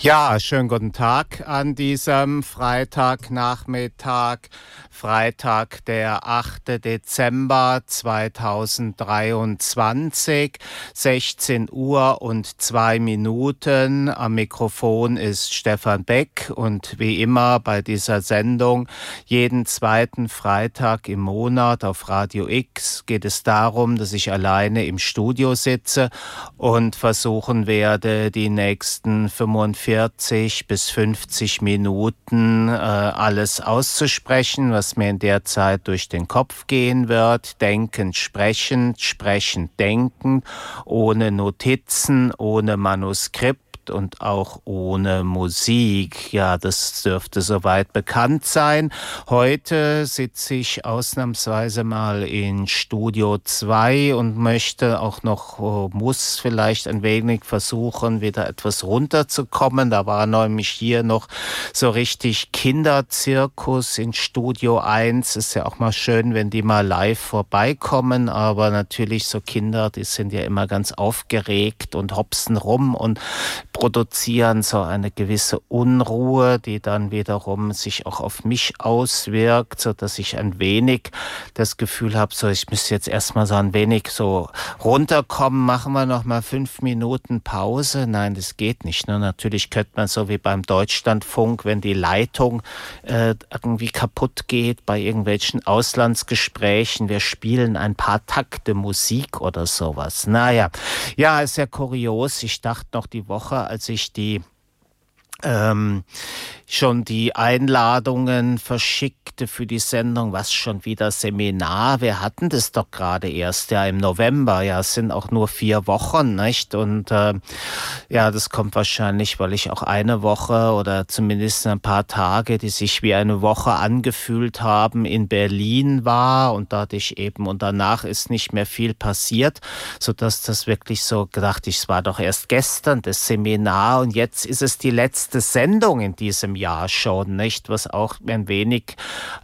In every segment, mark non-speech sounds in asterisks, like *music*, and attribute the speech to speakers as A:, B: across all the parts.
A: Ja, schönen guten Tag an diesem Freitagnachmittag, Freitag, der 8. Dezember 2023, 16 Uhr und zwei Minuten. Am Mikrofon ist Stefan Beck und wie immer bei dieser Sendung jeden zweiten Freitag im Monat auf Radio X geht es darum, dass ich alleine im Studio sitze und versuchen werde, die nächsten 45 40 bis 50 Minuten äh, alles auszusprechen, was mir in der Zeit durch den Kopf gehen wird. Denkend, sprechend, sprechend, denkend, ohne Notizen, ohne Manuskript und auch ohne Musik. Ja, das dürfte soweit bekannt sein. Heute sitze ich ausnahmsweise mal in Studio 2 und möchte auch noch, oh, muss vielleicht ein wenig versuchen, wieder etwas runterzukommen. Da war nämlich hier noch so richtig Kinderzirkus in Studio 1. Ist ja auch mal schön, wenn die mal live vorbeikommen, aber natürlich so Kinder, die sind ja immer ganz aufgeregt und hopsen rum und produzieren so eine gewisse Unruhe, die dann wiederum sich auch auf mich auswirkt, so dass ich ein wenig das Gefühl habe, so ich müsste jetzt erstmal so ein wenig so runterkommen, machen wir noch mal fünf Minuten Pause. Nein, das geht nicht. Ne? Natürlich könnte man so wie beim Deutschlandfunk, wenn die Leitung äh, irgendwie kaputt geht bei irgendwelchen Auslandsgesprächen, wir spielen ein paar Takte Musik oder sowas. Naja, ja, ist ja kurios. Ich dachte noch die Woche, als ich die ähm, schon die Einladungen verschickte für die Sendung, was schon wieder Seminar. Wir hatten das doch gerade erst ja im November. Ja, es sind auch nur vier Wochen, nicht? Und äh, ja, das kommt wahrscheinlich, weil ich auch eine Woche oder zumindest ein paar Tage, die sich wie eine Woche angefühlt haben, in Berlin war und da ich eben und danach ist nicht mehr viel passiert, so dass das wirklich so gedacht, ich war doch erst gestern das Seminar und jetzt ist es die letzte Sendung in diesem Jahr schon, nicht? Was auch ein wenig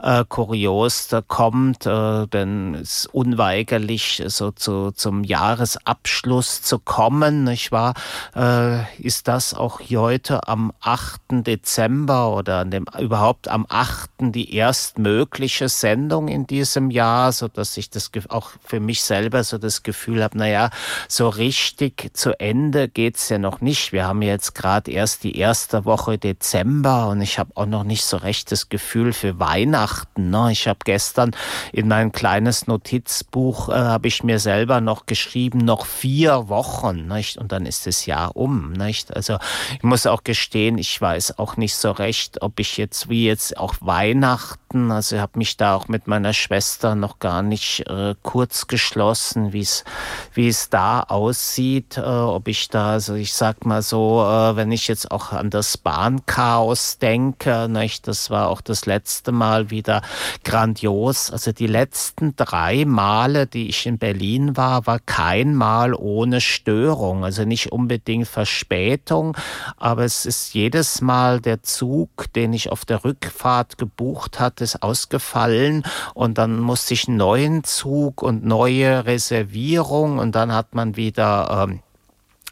A: äh, kurios da kommt, äh, denn es unweigerlich so zu, zum Jahresabschluss zu kommen, nicht wahr? Äh, ist das auch heute am 8. Dezember oder an dem, überhaupt am 8. die erstmögliche Sendung in diesem Jahr, so dass ich das auch für mich selber so das Gefühl habe, naja, so richtig zu Ende geht's ja noch nicht. Wir haben jetzt gerade erst die erste Woche Dezember und ich habe auch noch nicht so recht das Gefühl für Weihnachten. Ne? Ich habe gestern in mein kleines Notizbuch, äh, habe ich mir selber noch geschrieben, noch vier Wochen nicht? und dann ist das Jahr um. Nicht? Also ich muss auch gestehen, ich weiß auch nicht so recht, ob ich jetzt wie jetzt auch Weihnachten, also ich habe mich da auch mit meiner Schwester noch gar nicht äh, kurz geschlossen, wie es wie es da aussieht, äh, ob ich da, also ich sag mal so, äh, wenn ich jetzt auch an das Bahnchaos denke, nicht? das war auch das letzte Mal wieder grandios. Also die letzten drei Male, die ich in Berlin war, war kein Mal ohne Störung. Also nicht unbedingt Verspätung, aber es ist jedes Mal der Zug, den ich auf der Rückfahrt gebucht hatte, ist ausgefallen und dann musste ich einen neuen Zug und neue Reservierung und dann hat man wieder ähm,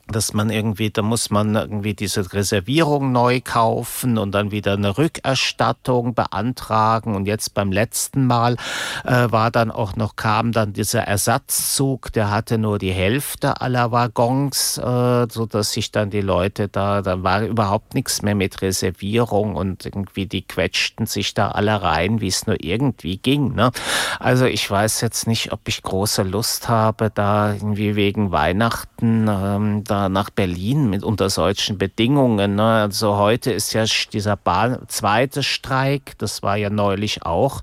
A: dass man irgendwie, da muss man irgendwie diese Reservierung neu kaufen und dann wieder eine Rückerstattung beantragen. Und jetzt beim letzten Mal äh, war dann auch noch, kam dann dieser Ersatzzug, der hatte nur die Hälfte aller Waggons, äh, so dass sich dann die Leute da, da war überhaupt nichts mehr mit Reservierung und irgendwie die quetschten sich da alle rein, wie es nur irgendwie ging. Ne? Also ich weiß jetzt nicht, ob ich große Lust habe, da irgendwie wegen Weihnachten ähm, da nach Berlin mit unter solchen Bedingungen. Ne? Also heute ist ja dieser Bahn zweite Streik, das war ja neulich auch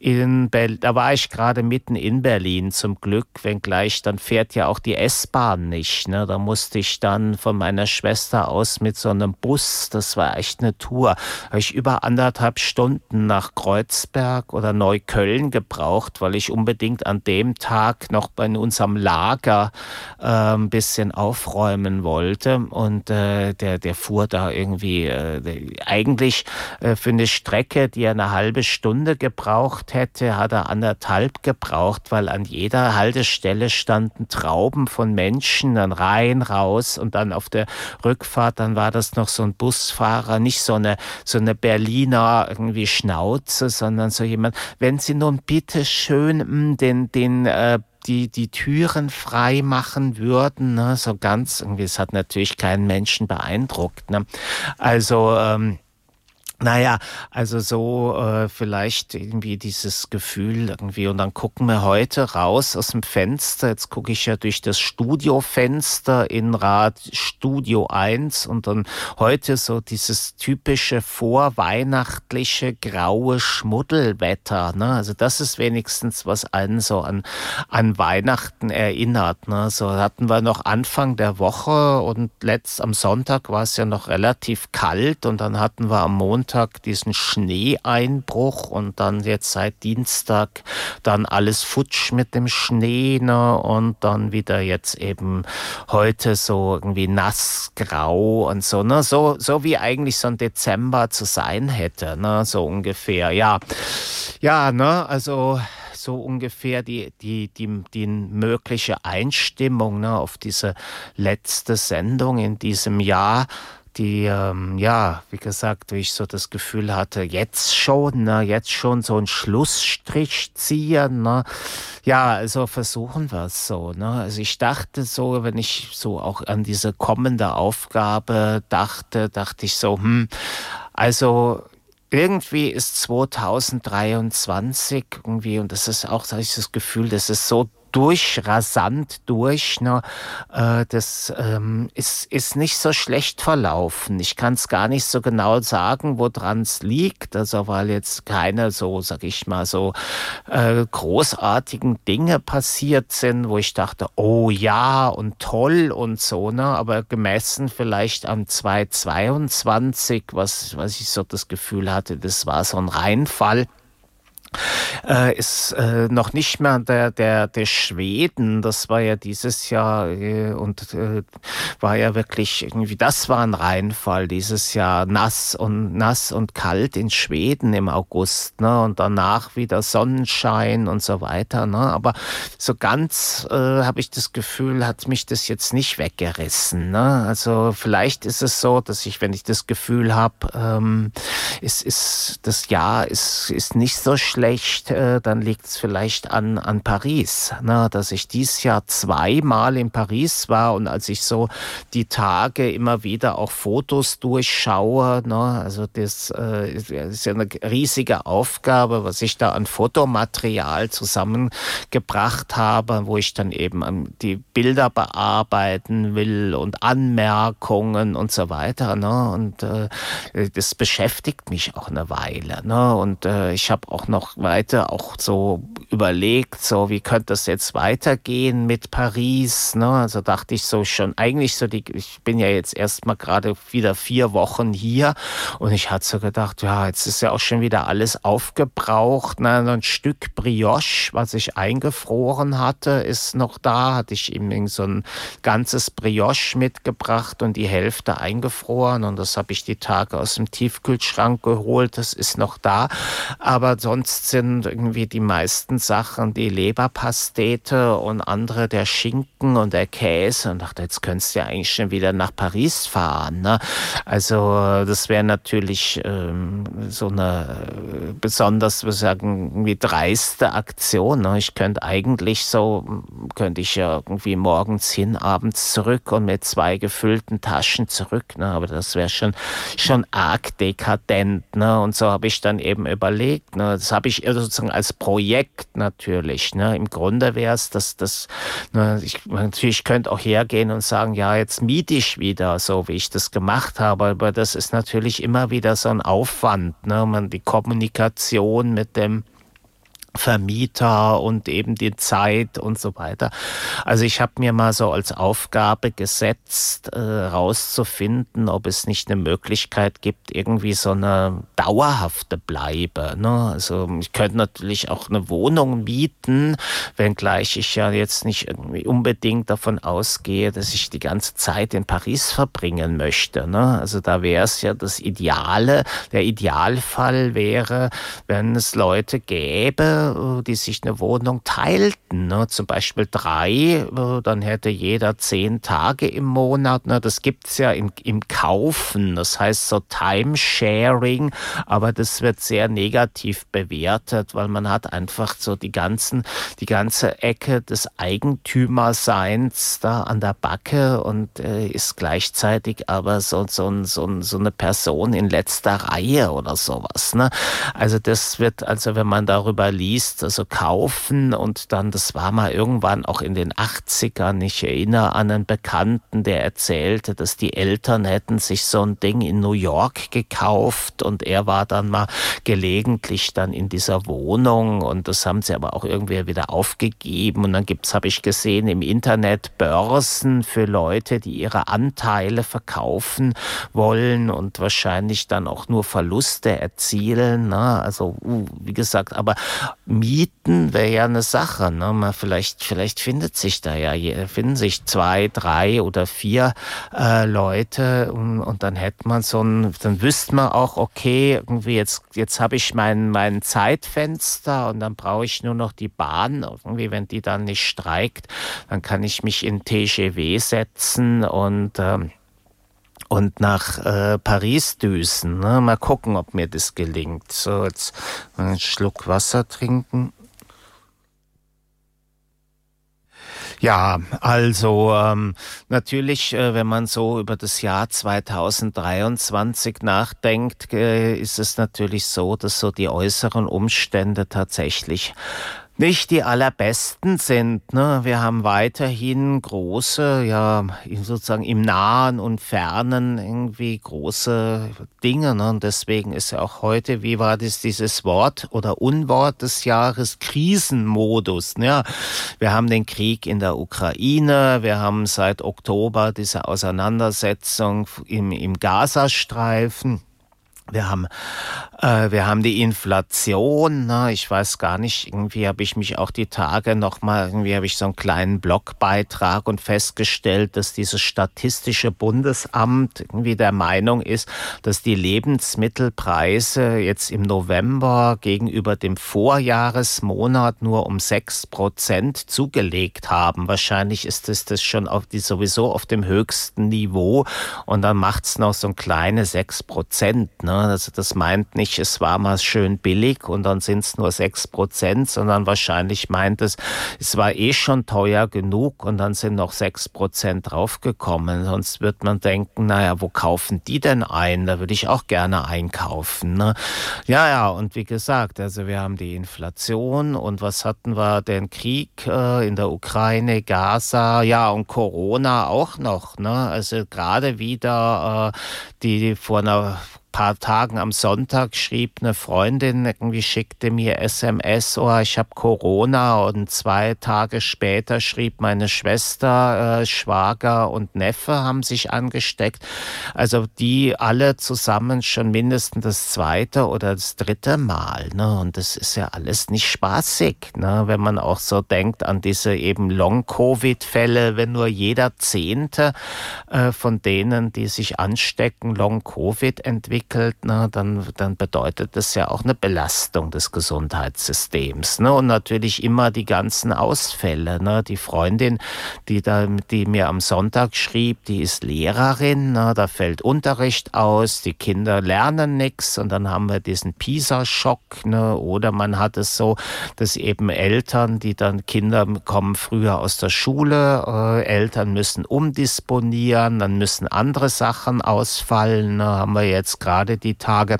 A: in Berlin. Da war ich gerade mitten in Berlin zum Glück, wenngleich dann fährt ja auch die S-Bahn nicht. Ne? Da musste ich dann von meiner Schwester aus mit so einem Bus, das war echt eine Tour, habe ich über anderthalb Stunden nach Kreuzberg oder Neukölln gebraucht, weil ich unbedingt an dem Tag noch bei unserem Lager äh, ein bisschen aufräumen aufräumen wollte. Und äh, der, der fuhr da irgendwie äh, eigentlich äh, für eine Strecke, die er eine halbe Stunde gebraucht hätte, hat er anderthalb gebraucht, weil an jeder Haltestelle standen Trauben von Menschen, dann rein, raus und dann auf der Rückfahrt, dann war das noch so ein Busfahrer, nicht so eine, so eine Berliner irgendwie Schnauze, sondern so jemand, wenn Sie nun bitte schön hm, den, den äh, die die Türen frei machen würden, ne? so ganz irgendwie, es hat natürlich keinen Menschen beeindruckt. Ne? Also ähm, naja, also so äh, vielleicht irgendwie dieses Gefühl irgendwie und dann gucken wir heute raus aus dem Fenster. Jetzt gucke ich ja durch das Studiofenster in Rad Studio 1 und dann heute so dieses typische vorweihnachtliche graue Schmuddelwetter. Ne? Also das ist wenigstens was einen so an, an Weihnachten erinnert. Ne? So hatten wir noch Anfang der Woche und letzt am Sonntag war es ja noch relativ kalt und dann hatten wir am Montag Montag diesen Schneeeinbruch und dann jetzt seit Dienstag dann alles futsch mit dem Schnee ne? und dann wieder jetzt eben heute so irgendwie nass, grau und so, ne? so, so wie eigentlich so ein Dezember zu sein hätte, ne? so ungefähr, ja. Ja, ne, also so ungefähr die, die, die, die mögliche Einstimmung ne, auf diese letzte Sendung in diesem Jahr die, ähm, ja, wie gesagt, wie ich so das Gefühl hatte, jetzt schon, ne, jetzt schon so einen Schlussstrich ziehen, ne. Ja, also versuchen wir es so, ne. Also ich dachte so, wenn ich so auch an diese kommende Aufgabe dachte, dachte ich so, hm, also irgendwie ist 2023 irgendwie, und das ist auch so das Gefühl, das ist so durch, rasant durch. Ne? Äh, das ähm, ist, ist nicht so schlecht verlaufen. Ich kann es gar nicht so genau sagen, woran es liegt. Also weil jetzt keine so, sag ich mal, so äh, großartigen Dinge passiert sind, wo ich dachte, oh ja und toll und so. Ne? Aber gemessen vielleicht am 2022, was, was ich so das Gefühl hatte, das war so ein Reinfall ist äh, noch nicht mehr der, der, der Schweden. Das war ja dieses Jahr äh, und äh, war ja wirklich irgendwie, das war ein Reinfall dieses Jahr. Nass und nass und kalt in Schweden im August, ne? Und danach wieder Sonnenschein und so weiter. Ne? Aber so ganz äh, habe ich das Gefühl, hat mich das jetzt nicht weggerissen. Ne? Also vielleicht ist es so, dass ich, wenn ich das Gefühl habe, ähm, ist, ist das Jahr ist, ist nicht so schlecht schlecht, äh, dann liegt es vielleicht an, an Paris. Ne? Dass ich dieses Jahr zweimal in Paris war und als ich so die Tage immer wieder auch Fotos durchschaue, ne? also das äh, ist ja eine riesige Aufgabe, was ich da an Fotomaterial zusammengebracht habe, wo ich dann eben die Bilder bearbeiten will und Anmerkungen und so weiter. Ne? Und äh, das beschäftigt mich auch eine Weile. Ne? Und äh, ich habe auch noch noch weiter auch so überlegt, so wie könnte das jetzt weitergehen mit Paris. Ne? Also dachte ich so schon, eigentlich so, die, ich bin ja jetzt erst mal gerade wieder vier Wochen hier und ich hatte so gedacht, ja, jetzt ist ja auch schon wieder alles aufgebraucht. Ne? Ein Stück Brioche, was ich eingefroren hatte, ist noch da. Hatte ich eben so ein ganzes Brioche mitgebracht und die Hälfte eingefroren und das habe ich die Tage aus dem Tiefkühlschrank geholt. Das ist noch da. Aber sonst sind irgendwie die meisten Sachen die Leberpastete und andere der Schinken und der Käse. Und dachte, jetzt könntest du ja eigentlich schon wieder nach Paris fahren. Ne? Also das wäre natürlich ähm, so eine äh, besonders, wir sagen, irgendwie dreiste Aktion. Ne? Ich könnte eigentlich so, könnte ich ja irgendwie morgens hin, abends zurück und mit zwei gefüllten Taschen zurück. Ne? Aber das wäre schon, schon arg dekadent. Ne? Und so habe ich dann eben überlegt, ne? das habe habe ich sozusagen als Projekt natürlich. Ne? Im Grunde wäre es, dass das, ne, ich natürlich könnte auch hergehen und sagen, ja, jetzt miete ich wieder, so wie ich das gemacht habe, aber das ist natürlich immer wieder so ein Aufwand, ne? Man die Kommunikation mit dem Vermieter und eben die Zeit und so weiter. Also ich habe mir mal so als Aufgabe gesetzt, äh, rauszufinden, ob es nicht eine Möglichkeit gibt, irgendwie so eine dauerhafte Bleibe. Ne? Also ich könnte natürlich auch eine Wohnung mieten, wenngleich ich ja jetzt nicht irgendwie unbedingt davon ausgehe, dass ich die ganze Zeit in Paris verbringen möchte. Ne? Also da wäre es ja das Ideale, der Idealfall wäre, wenn es Leute gäbe, äh, die sich eine Wohnung teilten, ne? zum Beispiel drei, äh, dann hätte jeder zehn Tage im Monat. Ne? Das gibt's ja im, im Kaufen, das heißt so Timesharing, aber das wird sehr negativ bewertet, weil man hat einfach so die ganzen, die ganze Ecke des Eigentümerseins da an der Backe und äh, ist gleichzeitig aber so, so, so, so eine Person in letzter Reihe oder sowas. Ne? Also das wird, also wenn man darüber liest, liest, also kaufen und dann, das war mal irgendwann auch in den 80ern, ich erinnere an einen Bekannten, der erzählte, dass die Eltern hätten sich so ein Ding in New York gekauft und er war dann mal gelegentlich dann in dieser Wohnung und das haben sie aber auch irgendwie wieder aufgegeben und dann gibt's, habe ich gesehen, im Internet Börsen für Leute, die ihre Anteile verkaufen wollen und wahrscheinlich dann auch nur Verluste erzielen. Ne? Also, uh, wie gesagt, aber Mieten wäre ja eine Sache. Ne? Man vielleicht, vielleicht findet sich da ja, finden sich zwei, drei oder vier äh, Leute und, und dann hätte man so ein, dann wüsste man auch, okay, irgendwie jetzt, jetzt habe ich mein, mein Zeitfenster und dann brauche ich nur noch die Bahn. Irgendwie, wenn die dann nicht streikt, dann kann ich mich in TGW setzen und ähm, und nach äh, Paris düsen. Ne? Mal gucken, ob mir das gelingt. So, jetzt einen Schluck Wasser trinken. Ja, also ähm, natürlich, äh, wenn man so über das Jahr 2023 nachdenkt, äh, ist es natürlich so, dass so die äußeren Umstände tatsächlich nicht die allerbesten sind. Ne? Wir haben weiterhin große, ja, sozusagen im Nahen und Fernen irgendwie große Dinge. Ne? Und deswegen ist ja auch heute, wie war das, dieses Wort oder Unwort des Jahres, Krisenmodus. Ne? Wir haben den Krieg in der Ukraine, wir haben seit Oktober diese Auseinandersetzung im, im Gazastreifen. Wir haben, äh, wir haben die Inflation. Ne? Ich weiß gar nicht, irgendwie habe ich mich auch die Tage nochmal, irgendwie habe ich so einen kleinen Blogbeitrag und festgestellt, dass dieses Statistische Bundesamt irgendwie der Meinung ist, dass die Lebensmittelpreise jetzt im November gegenüber dem Vorjahresmonat nur um sechs Prozent zugelegt haben. Wahrscheinlich ist es das schon auf die, sowieso auf dem höchsten Niveau und dann macht's noch so ein kleine sechs Prozent. Ne? Also das meint nicht, es war mal schön billig und dann sind es nur sechs Prozent, sondern wahrscheinlich meint es, es war eh schon teuer genug und dann sind noch sechs Prozent draufgekommen. Sonst wird man denken, naja, wo kaufen die denn ein? Da würde ich auch gerne einkaufen. Ne? Ja, ja, und wie gesagt, also wir haben die Inflation und was hatten wir? Den Krieg äh, in der Ukraine, Gaza, ja, und Corona auch noch. Ne? Also gerade wieder äh, die vor einer paar Tagen am Sonntag schrieb eine Freundin, irgendwie schickte mir SMS, oh, ich habe Corona und zwei Tage später schrieb meine Schwester, äh, Schwager und Neffe haben sich angesteckt. Also die alle zusammen schon mindestens das zweite oder das dritte Mal. Ne? Und das ist ja alles nicht spaßig, ne? wenn man auch so denkt an diese eben Long-Covid-Fälle, wenn nur jeder Zehnte äh, von denen, die sich anstecken, Long-Covid entwickelt, entwickelt, ne, dann, dann bedeutet das ja auch eine Belastung des Gesundheitssystems. Ne? Und natürlich immer die ganzen Ausfälle. Ne? Die Freundin, die, da, die mir am Sonntag schrieb, die ist Lehrerin, ne? da fällt Unterricht aus, die Kinder lernen nichts und dann haben wir diesen PISA-Schock. Ne? Oder man hat es so, dass eben Eltern, die dann Kinder kommen früher aus der Schule, äh, Eltern müssen umdisponieren, dann müssen andere Sachen ausfallen. Ne? Haben wir jetzt gerade die Tage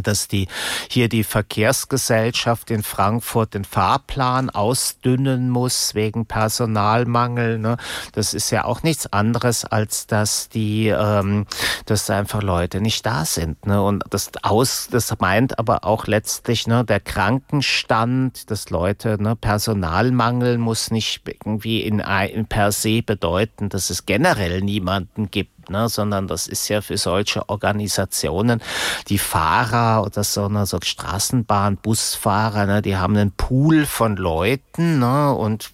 A: dass die hier die Verkehrsgesellschaft in Frankfurt den Fahrplan ausdünnen muss wegen Personalmangel. Ne? Das ist ja auch nichts anderes als dass die, ähm, dass einfach Leute nicht da sind. Ne? Und das aus, das meint aber auch letztlich ne, der Krankenstand, dass Leute ne, Personalmangel muss nicht irgendwie in, in per se bedeuten, dass es generell niemanden gibt ne, sondern das ist ja für solche Organisationen, die Fahrer oder so, ne, so Straßenbahn, Busfahrer, ne, die haben einen Pool von Leuten ne, und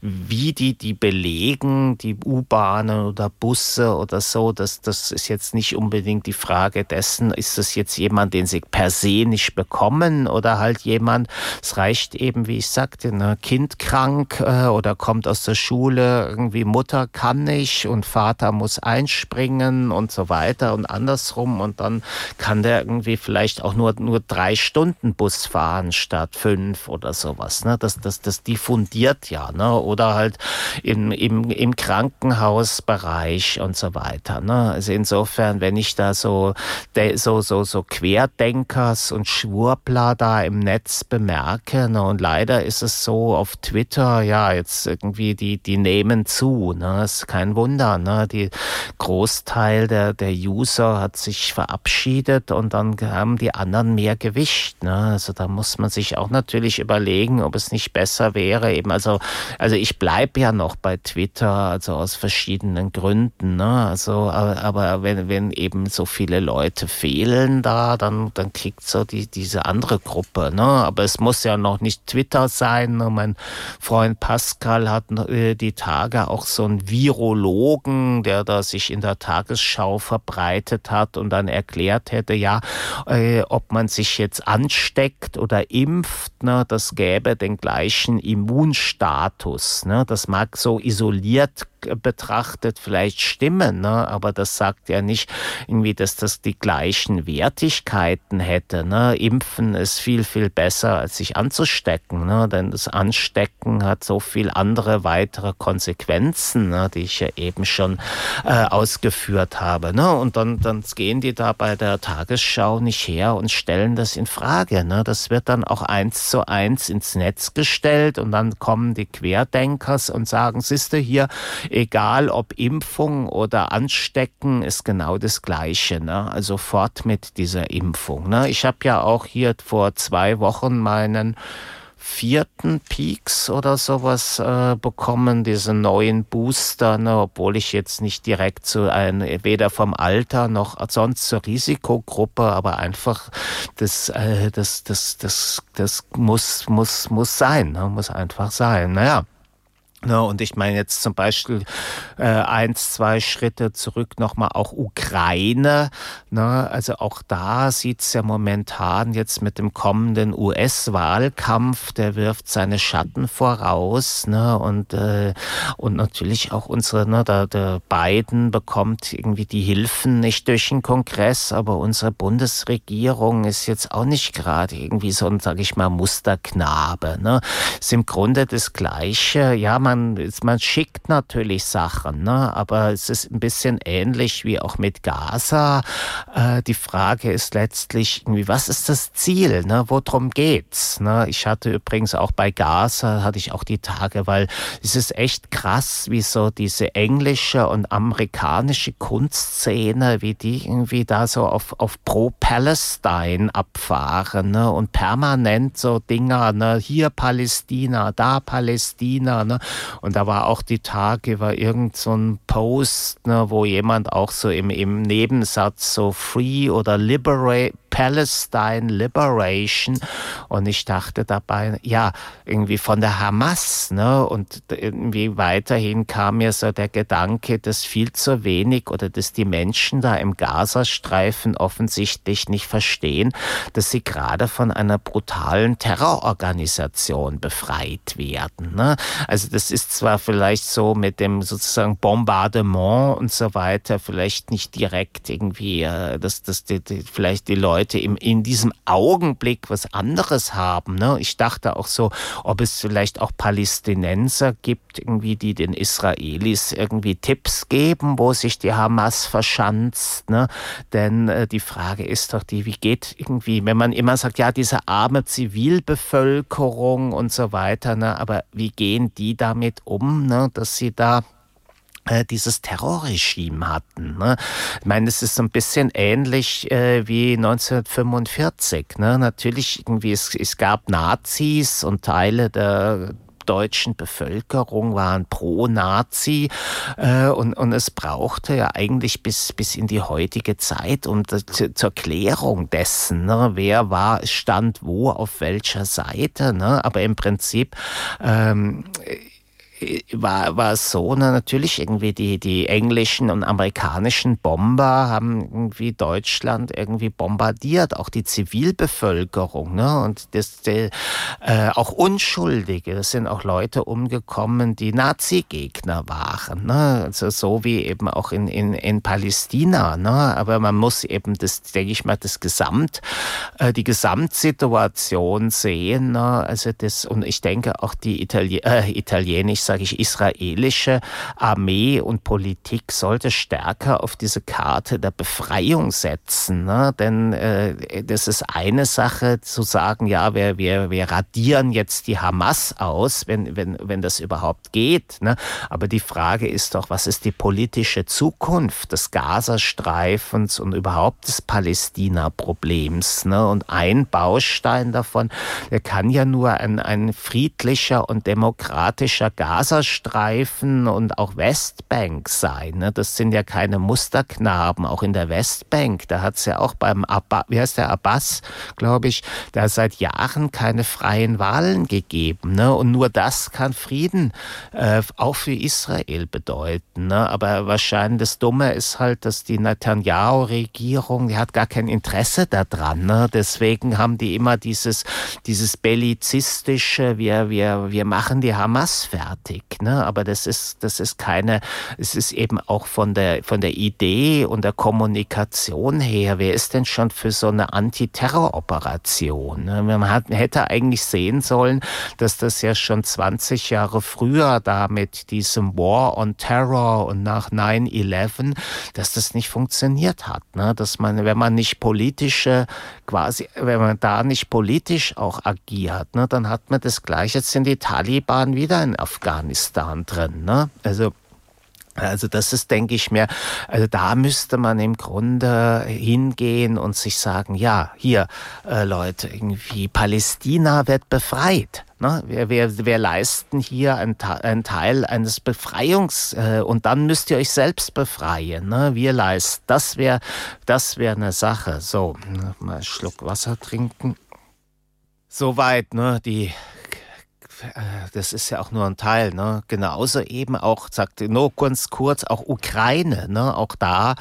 A: wie die die belegen, die U-Bahnen oder Busse oder so, das, das ist jetzt nicht unbedingt die Frage dessen, ist das jetzt jemand, den sie per se nicht bekommen oder halt jemand, es reicht eben, wie ich sagte, ne, Kind krank äh, oder kommt aus der Schule, irgendwie Mutter kann nicht und Vater muss einspringen springen und so weiter und andersrum und dann kann der irgendwie vielleicht auch nur, nur drei Stunden Bus fahren statt fünf oder sowas. Ne? Das, das, das diffundiert ja. Ne? Oder halt im, im, im Krankenhausbereich und so weiter. Ne? Also insofern, wenn ich da so, so, so, so Querdenkers und Schwurbler da im Netz bemerke, ne? und leider ist es so auf Twitter, ja, jetzt irgendwie, die, die nehmen zu. Ne? Ist kein Wunder. Ne? Die Großteil der, der User hat sich verabschiedet und dann haben die anderen mehr Gewicht. Ne? Also da muss man sich auch natürlich überlegen, ob es nicht besser wäre. Eben also, also ich bleibe ja noch bei Twitter, also aus verschiedenen Gründen. Ne? Also, aber, wenn, wenn eben so viele Leute fehlen da, dann, dann kriegt so die, diese andere Gruppe. Ne? Aber es muss ja noch nicht Twitter sein. Ne? Mein Freund Pascal hat äh, die Tage auch so einen Virologen, der da sich in der der Tagesschau verbreitet hat und dann erklärt hätte, ja, äh, ob man sich jetzt ansteckt oder impft, ne, das gäbe den gleichen Immunstatus. Ne. Das mag so isoliert betrachtet vielleicht stimmen, ne? aber das sagt ja nicht irgendwie, dass das die gleichen Wertigkeiten hätte. Ne? Impfen ist viel, viel besser, als sich anzustecken, ne? denn das Anstecken hat so viel andere weitere Konsequenzen, ne? die ich ja eben schon äh, ausgeführt habe. Ne? Und dann, dann gehen die da bei der Tagesschau nicht her und stellen das in Frage. Ne? Das wird dann auch eins zu eins ins Netz gestellt und dann kommen die Querdenkers und sagen, siehst du hier, egal ob Impfung oder Anstecken, ist genau das Gleiche. Ne? Also fort mit dieser Impfung. Ne? Ich habe ja auch hier vor zwei Wochen meinen vierten Peaks oder sowas äh, bekommen, diese neuen Booster, ne, obwohl ich jetzt nicht direkt zu einem, weder vom Alter noch sonst zur Risikogruppe, aber einfach das, äh, das, das, das, das muss, muss, muss sein, ne, muss einfach sein. Naja. Ne, und ich meine jetzt zum Beispiel äh, eins, zwei Schritte zurück nochmal auch Ukraine. Ne, also auch da sieht's ja momentan jetzt mit dem kommenden US-Wahlkampf, der wirft seine Schatten voraus. Ne, und, äh, und natürlich auch unsere, ne, der, der Biden bekommt irgendwie die Hilfen nicht durch den Kongress, aber unsere Bundesregierung ist jetzt auch nicht gerade irgendwie so ein, sag ich mal, Musterknabe. Ne. Ist im Grunde das Gleiche. Ja, man man, man schickt natürlich Sachen, ne? aber es ist ein bisschen ähnlich wie auch mit Gaza. Äh, die Frage ist letztlich, irgendwie, was ist das Ziel? Ne? Worum geht's? Ne? Ich hatte übrigens auch bei Gaza, hatte ich auch die Tage, weil es ist echt krass, wie so diese englische und amerikanische Kunstszene, wie die irgendwie da so auf, auf Pro-Palestine abfahren ne? und permanent so Dinger, ne? hier Palästina, da Palästina. Ne? Und da war auch die Tage, war irgend so ein Post, ne, wo jemand auch so im, im Nebensatz so Free oder Liberate, Palestine Liberation. Und ich dachte dabei, ja, irgendwie von der Hamas, ne? Und irgendwie weiterhin kam mir so der Gedanke, dass viel zu wenig oder dass die Menschen da im Gazastreifen offensichtlich nicht verstehen, dass sie gerade von einer brutalen Terrororganisation befreit werden. Ne? Also das ist zwar vielleicht so mit dem sozusagen Bombardement und so weiter, vielleicht nicht direkt irgendwie, äh, dass, dass die, die, vielleicht die Leute wollte im, in diesem Augenblick was anderes haben. Ne? Ich dachte auch so, ob es vielleicht auch Palästinenser gibt, irgendwie, die den Israelis irgendwie Tipps geben, wo sich die Hamas verschanzt. Ne? Denn äh, die Frage ist doch die, wie geht irgendwie, wenn man immer sagt, ja, diese arme Zivilbevölkerung und so weiter, ne? aber wie gehen die damit um, ne? dass sie da dieses Terrorregime hatten. Ne? Ich meine, es ist so ein bisschen ähnlich äh, wie 1945. Ne? Natürlich irgendwie, es, es gab Nazis und Teile der deutschen Bevölkerung waren pro-Nazi äh, und, und es brauchte ja eigentlich bis, bis in die heutige Zeit um zu, zur Klärung dessen, ne, wer war, stand wo, auf welcher Seite. Ne? Aber im Prinzip ähm, war, war so, ne, natürlich irgendwie die, die englischen und amerikanischen Bomber haben irgendwie Deutschland irgendwie bombardiert, auch die Zivilbevölkerung, ne, und das, die, äh, auch Unschuldige, es sind auch Leute umgekommen, die Nazi-Gegner waren, ne, also so wie eben auch in, in, in Palästina, ne, aber man muss eben das, denke ich mal, das Gesamt, äh, die Gesamtsituation sehen, ne, also das, und ich denke auch die Itali äh, italienisch sage ich, israelische Armee und Politik sollte stärker auf diese Karte der Befreiung setzen. Ne? Denn äh, das ist eine Sache zu sagen, ja, wir, wir, wir radieren jetzt die Hamas aus, wenn, wenn, wenn das überhaupt geht. Ne? Aber die Frage ist doch, was ist die politische Zukunft des Gazastreifens und überhaupt des Palästina-Problems? Ne? Und ein Baustein davon, der kann ja nur ein, ein friedlicher und demokratischer Gaza Gazastreifen und auch Westbank sein. Ne? Das sind ja keine Musterknaben, auch in der Westbank. Da hat es ja auch beim Abbas, wie heißt der Abbas, glaube ich, da seit Jahren keine freien Wahlen gegeben. Ne? Und nur das kann Frieden äh, auch für Israel bedeuten. Ne? Aber wahrscheinlich das Dumme ist halt, dass die Netanyahu-Regierung, die hat gar kein Interesse daran. Deswegen haben die immer dieses, dieses bellizistische, wir, wir, wir machen die Hamas fertig. Politik, ne? aber das ist, das ist keine, es ist eben auch von der, von der Idee und der Kommunikation her, wer ist denn schon für so eine Antiterroroperation? Ne? Man hat, hätte eigentlich sehen sollen, dass das ja schon 20 Jahre früher da mit diesem War on Terror und nach 9-11, dass das nicht funktioniert hat, ne? dass man, wenn man nicht politische, quasi, wenn man da nicht politisch auch agiert, ne, dann hat man das Gleiche, jetzt sind die Taliban wieder in Afghanistan drin. Ne? Also also das ist, denke ich mir, also da müsste man im Grunde hingehen und sich sagen, ja, hier, äh, Leute, irgendwie Palästina wird befreit. Ne? Wir, wir, wir leisten hier einen, einen Teil eines Befreiungs- äh, und dann müsst ihr euch selbst befreien. Ne? Wir leisten, das wäre das wäre eine Sache. So, mal einen Schluck Wasser trinken. Soweit, ne, die das ist ja auch nur ein Teil, ne? Genauso eben auch, sagte nur ganz kurz, auch Ukraine, ne? Auch da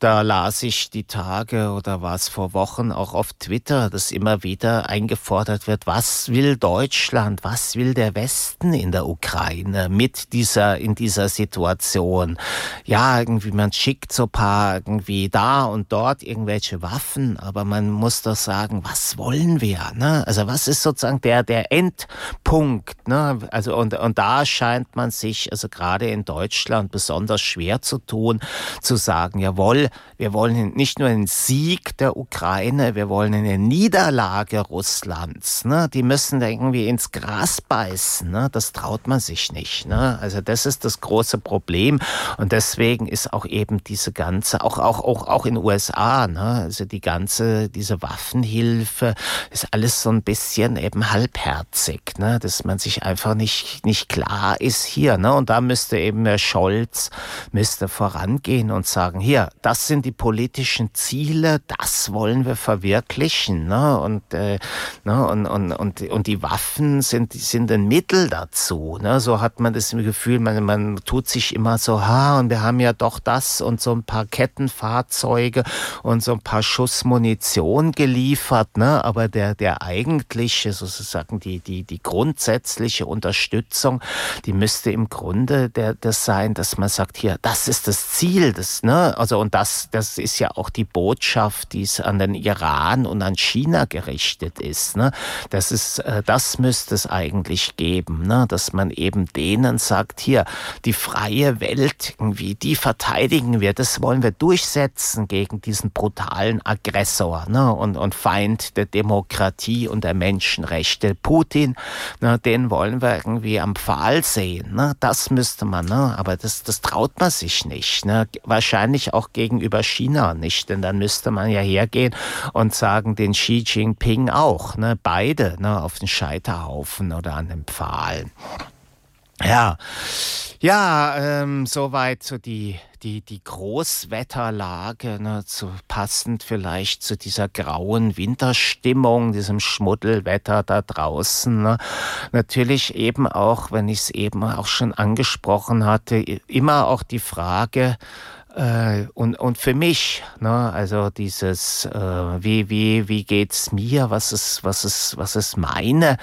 A: da las ich die Tage oder war es vor Wochen auch auf Twitter, dass immer wieder eingefordert wird, was will Deutschland, was will der Westen in der Ukraine mit dieser, in dieser Situation? Ja, irgendwie man schickt so paar irgendwie da und dort irgendwelche Waffen, aber man muss doch sagen, was wollen wir? Ne? Also was ist sozusagen der, der Endpunkt? Ne? Also und, und da scheint man sich, also gerade in Deutschland besonders schwer zu tun, zu sagen, jawohl, wir wollen nicht nur einen Sieg der Ukraine, wir wollen eine Niederlage Russlands. Ne? Die müssen da irgendwie ins Gras beißen. Ne? Das traut man sich nicht. Ne? Also das ist das große Problem. Und deswegen ist auch eben diese ganze, auch, auch, auch, auch in den USA, ne? also die ganze, diese Waffenhilfe ist alles so ein bisschen eben halbherzig, ne? dass man sich einfach nicht, nicht klar ist hier. Ne? Und da müsste eben der Scholz müsste vorangehen und sagen, hier, das das sind die politischen Ziele, das wollen wir verwirklichen. Ne? Und, äh, ne? und, und, und, und die Waffen sind, sind ein Mittel dazu. Ne? So hat man das Gefühl, man, man tut sich immer so, ha, und wir haben ja doch das und so ein paar Kettenfahrzeuge und so ein paar Schuss Munition geliefert. Ne? Aber der, der eigentliche, sozusagen die, die, die grundsätzliche Unterstützung, die müsste im Grunde der, das sein, dass man sagt, hier, das ist das Ziel, das, ne? also und das das, das ist ja auch die Botschaft, die es an den Iran und an China gerichtet ist. Ne? Das ist, äh, das müsste es eigentlich geben, ne? dass man eben denen sagt, hier, die freie Welt irgendwie, die verteidigen wir, das wollen wir durchsetzen gegen diesen brutalen Aggressor ne? und, und Feind der Demokratie und der Menschenrechte. Putin, ne, den wollen wir irgendwie am Pfahl sehen. Ne? Das müsste man, ne? aber das, das traut man sich nicht. Ne? Wahrscheinlich auch gegenüber China nicht, denn dann müsste man ja hergehen und sagen, den Xi Jinping auch, ne? beide ne? auf den Scheiterhaufen oder an den Pfahl. Ja, ja, ähm, soweit so die, die, die Großwetterlage, ne, zu, passend vielleicht zu dieser grauen Winterstimmung, diesem Schmuddelwetter da draußen. Ne. Natürlich eben auch, wenn ich es eben auch schon angesprochen hatte, immer auch die Frage, äh, und, und für mich, ne, also dieses, äh, wie, wie, wie geht's mir, was ist, was ist, was ist meine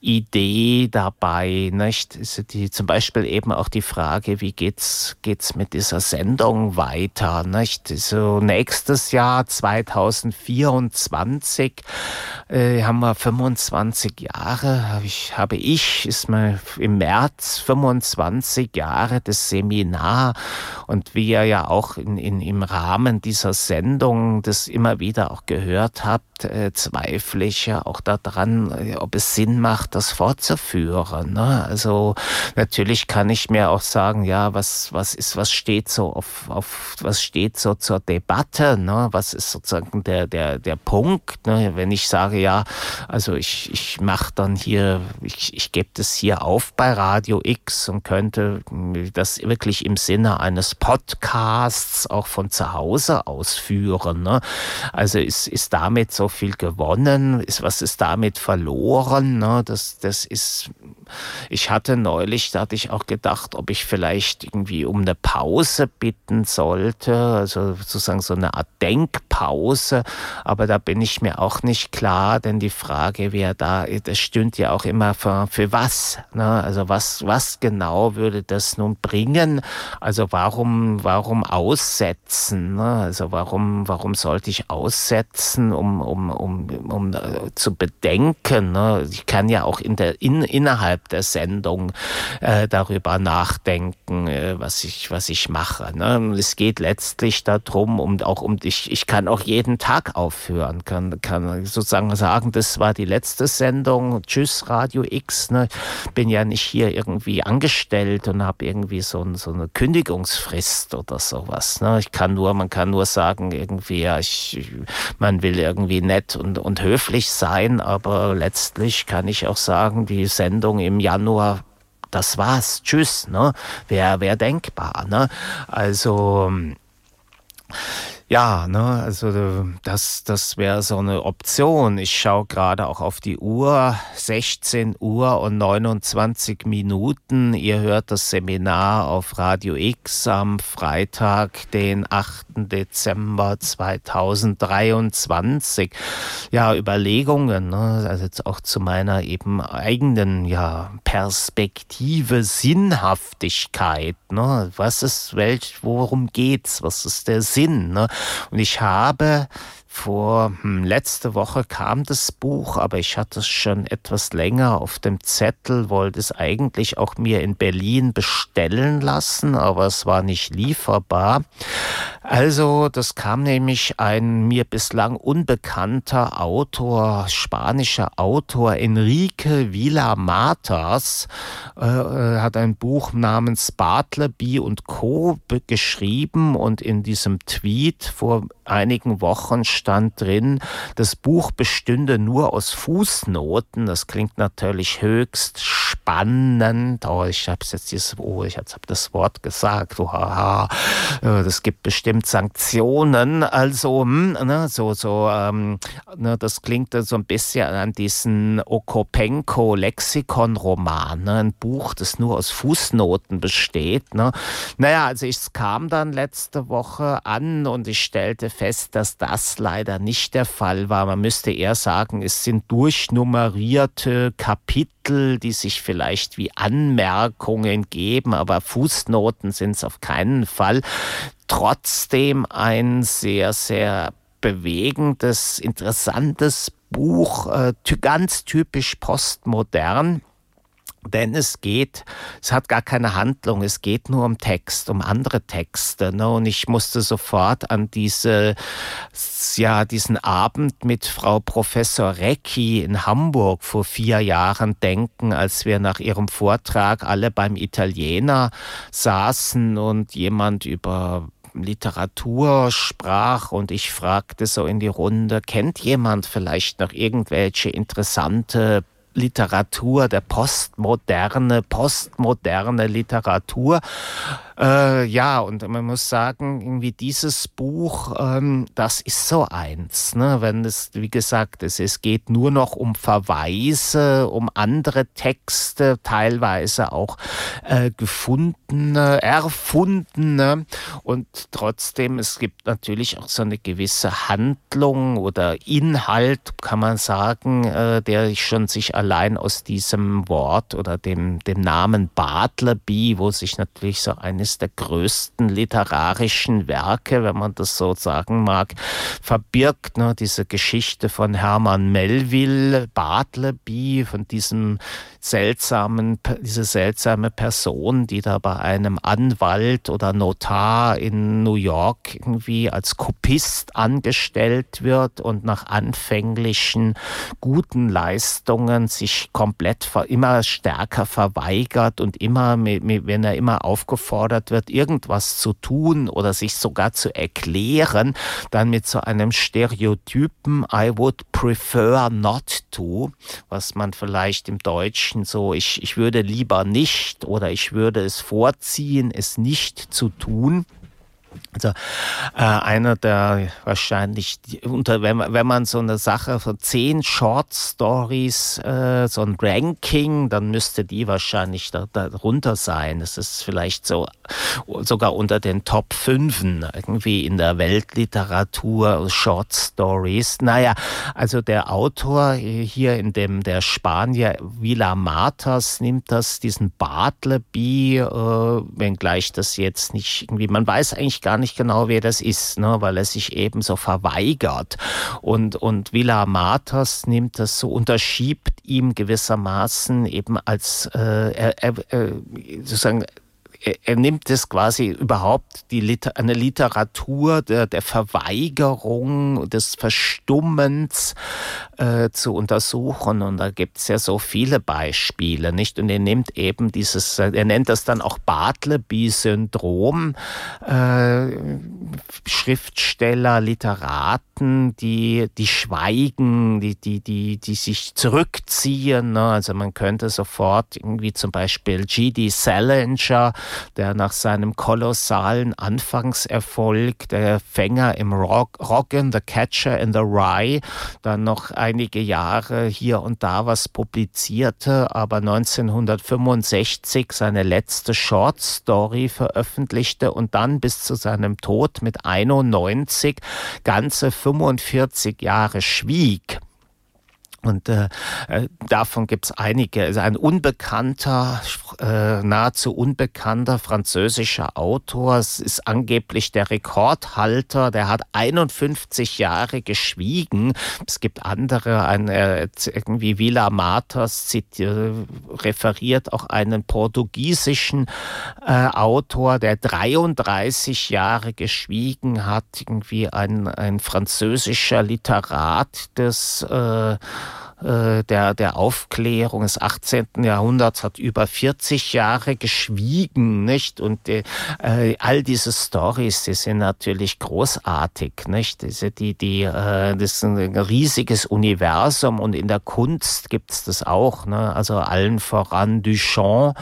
A: Idee dabei, nicht? Ist die, zum Beispiel eben auch die Frage, wie geht's, geht's mit dieser Sendung weiter, nicht? So nächstes Jahr, 2024, äh, haben wir 25 Jahre, habe ich, habe ich, ist mal im März 25 Jahre das Seminar und wir ja auch auch in, in, im Rahmen dieser Sendung das immer wieder auch gehört habt, äh, zweifle ich ja auch daran, äh, ob es Sinn macht, das fortzuführen. Ne? Also natürlich kann ich mir auch sagen, ja, was, was ist, was steht so auf, auf was steht so zur Debatte, ne? Was ist sozusagen der, der, der Punkt, ne? wenn ich sage, ja, also ich, ich mache dann hier, ich, ich gebe das hier auf bei Radio X und könnte das wirklich im Sinne eines Podcasts Podcasts auch von zu Hause ausführen. Ne? Also ist, ist damit so viel gewonnen? Ist, was ist damit verloren? Ne? Das, das ist, ich hatte neulich, da hatte ich auch gedacht, ob ich vielleicht irgendwie um eine Pause bitten sollte, also sozusagen so eine Art Denkpause, aber da bin ich mir auch nicht klar, denn die Frage wäre da, das stünde ja auch immer für, für was, ne? also was, was genau würde das nun bringen, also warum, warum aussetzen? Ne? Also warum, warum sollte ich aussetzen, um, um, um, um uh, zu bedenken? Ne? Ich kann ja auch in der, in, innerhalb der Sendung äh, darüber nachdenken, äh, was, ich, was ich mache. Ne? Es geht letztlich darum, um, auch um ich, ich kann auch jeden Tag aufhören, kann, kann sozusagen sagen, das war die letzte Sendung, tschüss Radio X. Ne? Bin ja nicht hier irgendwie angestellt und habe irgendwie so, so eine Kündigungsfrist oder so sowas. Ne? Ich kann nur, man kann nur sagen, irgendwie, ja, ich, man will irgendwie nett und, und höflich sein, aber letztlich kann ich auch sagen, die Sendung im Januar das war's, tschüss, ne? Wäre wär denkbar, ne? Also ja, ne, also das, das wäre so eine Option. Ich schaue gerade auch auf die Uhr, 16 Uhr und 29 Minuten. Ihr hört das Seminar auf Radio X am Freitag, den 8. Dezember 2023. Ja, Überlegungen, ne, also jetzt auch zu meiner eben eigenen ja, Perspektive, Sinnhaftigkeit. Ne? Was ist, welch, worum geht's? Was ist der Sinn? Ne? Und ich habe vor hm, letzte Woche kam das Buch, aber ich hatte es schon etwas länger auf dem Zettel, wollte es eigentlich auch mir in Berlin bestellen lassen, aber es war nicht lieferbar. Also, das kam nämlich ein mir bislang unbekannter Autor, spanischer Autor Enrique Villa Matas, äh, äh, hat ein Buch namens Bartleby und Co. geschrieben und in diesem Tweet vor einigen Wochen stand drin, das Buch bestünde nur aus Fußnoten. Das klingt natürlich höchst spannend. Oh, ich habe jetzt dieses, oh, ich habe das Wort gesagt. Oh, haha. Das gibt bestimmt Sanktionen. Also, hm, ne, so, so, ähm, ne, das klingt so ein bisschen an diesen Okopenko-Lexikon-Roman. Ne, ein Buch, das nur aus Fußnoten besteht. Ne. Naja, also ich kam dann letzte Woche an und ich stellte fest, dass das leider nicht der Fall war. Man müsste eher sagen, es sind durchnummerierte Kapitel, die sich vielleicht wie Anmerkungen geben, aber Fußnoten sind es auf keinen Fall. Trotzdem ein sehr, sehr bewegendes, interessantes Buch, äh, ganz typisch postmodern. Denn es geht, es hat gar keine Handlung, es geht nur um Text, um andere Texte. Ne? Und ich musste sofort an diese, ja, diesen Abend mit Frau Professor Recki in Hamburg vor vier Jahren denken, als wir nach ihrem Vortrag alle beim Italiener saßen und jemand über Literatur sprach und ich fragte so in die Runde, kennt jemand vielleicht noch irgendwelche interessante Literatur, der Postmoderne, postmoderne Literatur. Äh, ja, und man muss sagen, irgendwie dieses Buch, ähm, das ist so eins. Ne? Wenn es, wie gesagt, es, es geht nur noch um Verweise, um andere Texte, teilweise auch äh, gefundene, erfundene. Und trotzdem, es gibt natürlich auch so eine gewisse Handlung oder Inhalt, kann man sagen, äh, der schon sich allein aus diesem Wort oder dem, dem Namen Bartleby, wo sich natürlich so eine eines der größten literarischen Werke, wenn man das so sagen mag, verbirgt. Ne? Diese Geschichte von Hermann Melville, Bartleby, von diesem seltsamen, diese seltsame Person, die da bei einem Anwalt oder Notar in New York irgendwie als Kopist angestellt wird und nach anfänglichen guten Leistungen sich komplett immer stärker verweigert und immer, wenn er immer aufgefordert wird, irgendwas zu tun oder sich sogar zu erklären, dann mit so einem Stereotypen I would prefer not to, was man vielleicht im Deutschen so, ich, ich würde lieber nicht oder ich würde es vorziehen, es nicht zu tun. Also äh, einer der wahrscheinlich unter wenn man, wenn man so eine Sache von zehn Short Stories äh, so ein Ranking, dann müsste die wahrscheinlich da, darunter sein. Es ist vielleicht so sogar unter den Top 5 irgendwie in der Weltliteratur Short Stories. Naja, also der Autor hier in dem der Spanier Villa Matas nimmt das diesen Bartleby, äh, wenngleich das jetzt nicht irgendwie man weiß eigentlich gar nicht genau, wer das ist, ne, weil er sich eben so verweigert. Und, und Villa Matas nimmt das so, unterschiebt ihm gewissermaßen eben als äh, er, er, sozusagen er, nimmt es quasi überhaupt die Liter eine Literatur der, der Verweigerung, des Verstummens äh, zu untersuchen. Und da gibt es ja so viele Beispiele, nicht? Und er nimmt eben dieses, er nennt das dann auch Bartleby-Syndrom. Äh, Schriftsteller, Literaten, die, die schweigen, die, die, die, die sich zurückziehen. Ne? Also man könnte sofort irgendwie zum Beispiel G.D. Salinger der nach seinem kolossalen Anfangserfolg, der Fänger im Rock, Roggen, The Catcher in the Rye, dann noch einige Jahre hier und da was publizierte, aber 1965 seine letzte Short Story veröffentlichte und dann bis zu seinem Tod mit 91 ganze 45 Jahre schwieg. Und äh, äh davon gibt es einige. Also ein unbekannter, äh, nahezu unbekannter französischer Autor, es ist angeblich der Rekordhalter, der hat 51 Jahre geschwiegen. Es gibt andere, ein, äh, irgendwie Villa Matas zitiert, äh, referiert auch einen portugiesischen äh, Autor, der 33 Jahre geschwiegen hat, irgendwie ein, ein französischer Literat des äh, der, der Aufklärung des 18. Jahrhunderts hat über 40 Jahre geschwiegen, nicht? Und äh, all diese Stories, die sind natürlich großartig, nicht? Diese, die, die, äh, das ist ein riesiges Universum und in der Kunst gibt es das auch, ne? Also allen voran Duchamp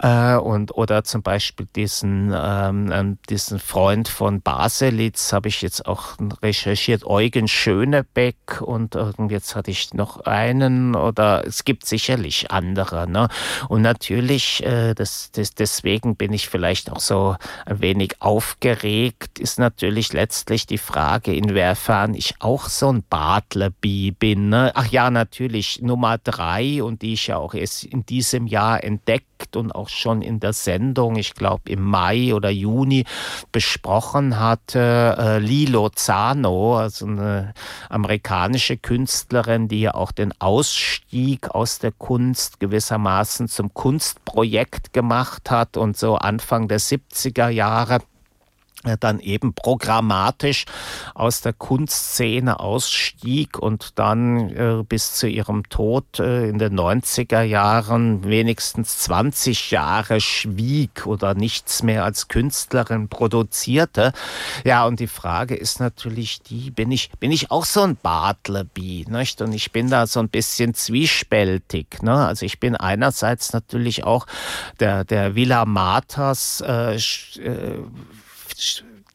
A: äh, und oder zum Beispiel diesen, ähm, ähm diesen Freund von Baselitz habe ich jetzt auch recherchiert, Eugen Schönebeck und äh, jetzt hatte ich noch Wildschweinen oder es gibt sicherlich andere. Ne? Und natürlich, äh, das, das, deswegen bin ich vielleicht auch so ein wenig aufgeregt, ist natürlich letztlich die Frage, inwiefern ich auch so ein Bartleby bin. Ne? Ach ja, natürlich Nummer drei und die ich ja auch erst in diesem Jahr entdeckt und auch schon in der Sendung, ich glaube im Mai oder Juni besprochen hatte, äh, Lilo Zano, also eine amerikanische Künstlerin, die ja auch den Ausstieg aus der Kunst gewissermaßen zum Kunstprojekt gemacht hat und so Anfang der 70er Jahre dann eben programmatisch aus der Kunstszene ausstieg und dann äh, bis zu ihrem Tod äh, in den 90er Jahren wenigstens 20 Jahre schwieg oder nichts mehr als Künstlerin produzierte. Ja, und die Frage ist natürlich die, bin ich, bin ich auch so ein Bartleby, nicht? Und ich bin da so ein bisschen zwiespältig, ne? Also ich bin einerseits natürlich auch der, der Villa Matas, äh, äh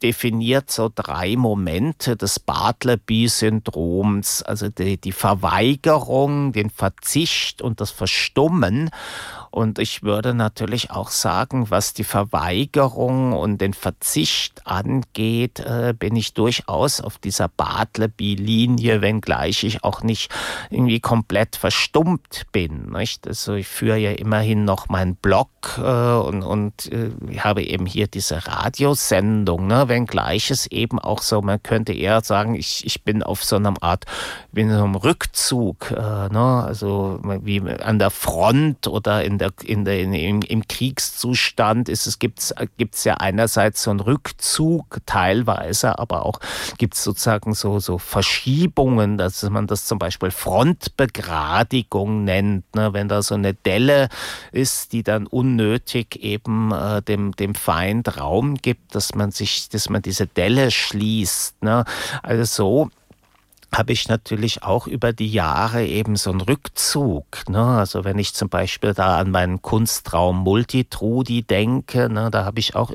A: definiert so drei Momente des Bartleby-Syndroms, also die, die Verweigerung, den Verzicht und das Verstummen. Und ich würde natürlich auch sagen, was die Verweigerung und den Verzicht angeht, äh, bin ich durchaus auf dieser Bartleby-Linie, wenngleich ich auch nicht irgendwie komplett verstummt bin. Nicht? Also ich führe ja immerhin noch meinen Blog äh, und, und äh, habe eben hier diese Radiosendung, ne? wenngleich es eben auch so, man könnte eher sagen, ich, ich bin auf so einer Art, bin so einem Rückzug, äh, ne? also wie an der Front oder in der, in der, in, im, Kriegszustand ist es, gibt es ja einerseits so einen Rückzug teilweise, aber auch gibt es sozusagen so, so Verschiebungen, dass man das zum Beispiel Frontbegradigung nennt, ne? wenn da so eine Delle ist, die dann unnötig eben äh, dem, dem Feind Raum gibt, dass man sich, dass man diese Delle schließt. Ne? Also so habe ich natürlich auch über die Jahre eben so einen Rückzug. Ne? Also wenn ich zum Beispiel da an meinen Kunstraum Multitrudi denke, ne, da habe ich auch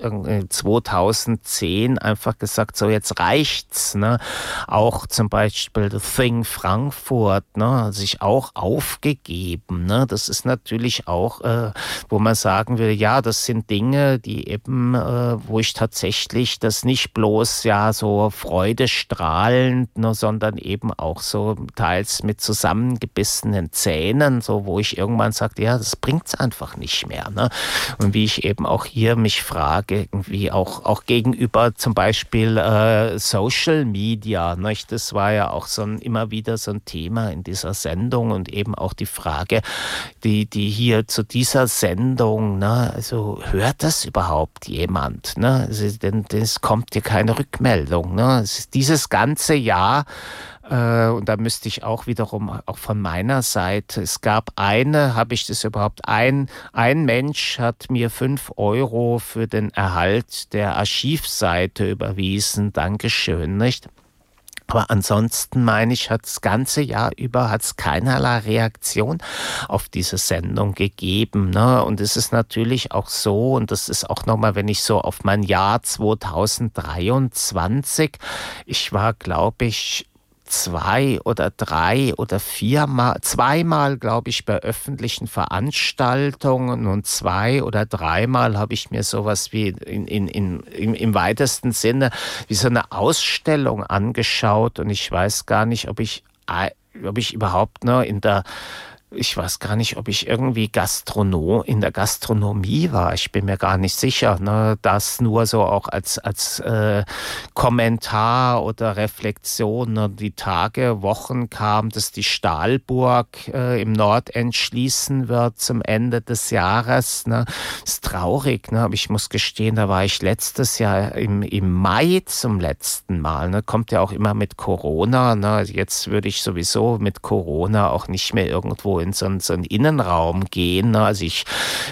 A: 2010 einfach gesagt, so jetzt reicht's. Ne? Auch zum Beispiel The Thing Frankfurt, ne, sich auch aufgegeben. Ne? Das ist natürlich auch, äh, wo man sagen will, ja, das sind Dinge, die eben, äh, wo ich tatsächlich das nicht bloß ja so freudestrahlend, ne, sondern eben auch so teils mit zusammengebissenen Zähnen, so wo ich irgendwann sagte, ja, das bringt's einfach nicht mehr. Ne? Und wie ich eben auch hier mich frage, irgendwie auch, auch gegenüber zum Beispiel äh, Social Media, nicht? das war ja auch so ein, immer wieder so ein Thema in dieser Sendung und eben auch die Frage, die, die hier zu dieser Sendung, ne, also hört das überhaupt jemand? Ne? Also, denn es kommt hier keine Rückmeldung. Ne? dieses ganze Jahr und da müsste ich auch wiederum auch von meiner Seite, es gab eine, habe ich das überhaupt, ein, ein Mensch hat mir fünf Euro für den Erhalt der Archivseite überwiesen. Dankeschön, nicht? Aber ansonsten meine ich, hat das ganze Jahr über hat es keinerlei Reaktion auf diese Sendung gegeben. Ne? Und es ist natürlich auch so, und das ist auch nochmal, wenn ich so auf mein Jahr 2023, ich war, glaube ich, zwei oder drei oder viermal, zweimal, glaube ich, bei öffentlichen Veranstaltungen und zwei oder dreimal habe ich mir sowas wie in, in, in, im, im weitesten Sinne wie so eine Ausstellung angeschaut und ich weiß gar nicht, ob ich, ob ich überhaupt ne, in der ich weiß gar nicht, ob ich irgendwie Gastronom in der Gastronomie war. Ich bin mir gar nicht sicher. Ne? Das nur so auch als, als äh, Kommentar oder Reflexion. Ne? Die Tage, Wochen kam, dass die Stahlburg äh, im Nordend schließen wird zum Ende des Jahres. Ne? Ist traurig, ne? aber ich muss gestehen, da war ich letztes Jahr im, im Mai zum letzten Mal. Ne? Kommt ja auch immer mit Corona. Ne? Jetzt würde ich sowieso mit Corona auch nicht mehr irgendwo in so, so einen Innenraum gehen. Ne? Also ich,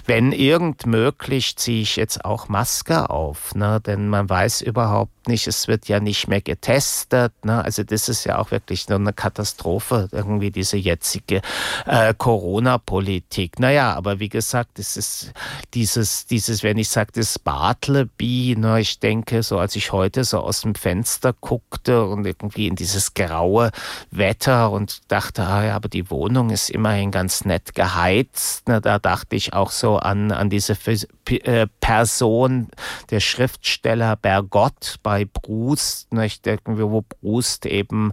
A: wenn irgend möglich, ziehe ich jetzt auch Maske auf, ne? denn man weiß überhaupt nicht, es wird ja nicht mehr getestet. Ne? Also das ist ja auch wirklich nur eine Katastrophe, irgendwie diese jetzige äh, Corona-Politik. Naja, aber wie gesagt, es ist dieses, dieses, wenn ich sage, das Bartleby, ne, ich denke, so als ich heute so aus dem Fenster guckte und irgendwie in dieses graue Wetter und dachte, ah ja, aber die Wohnung ist immerhin ganz nett geheizt. Da dachte ich auch so an, an diese äh, Person, der Schriftsteller Bergott bei Brust, nicht, wo Brust eben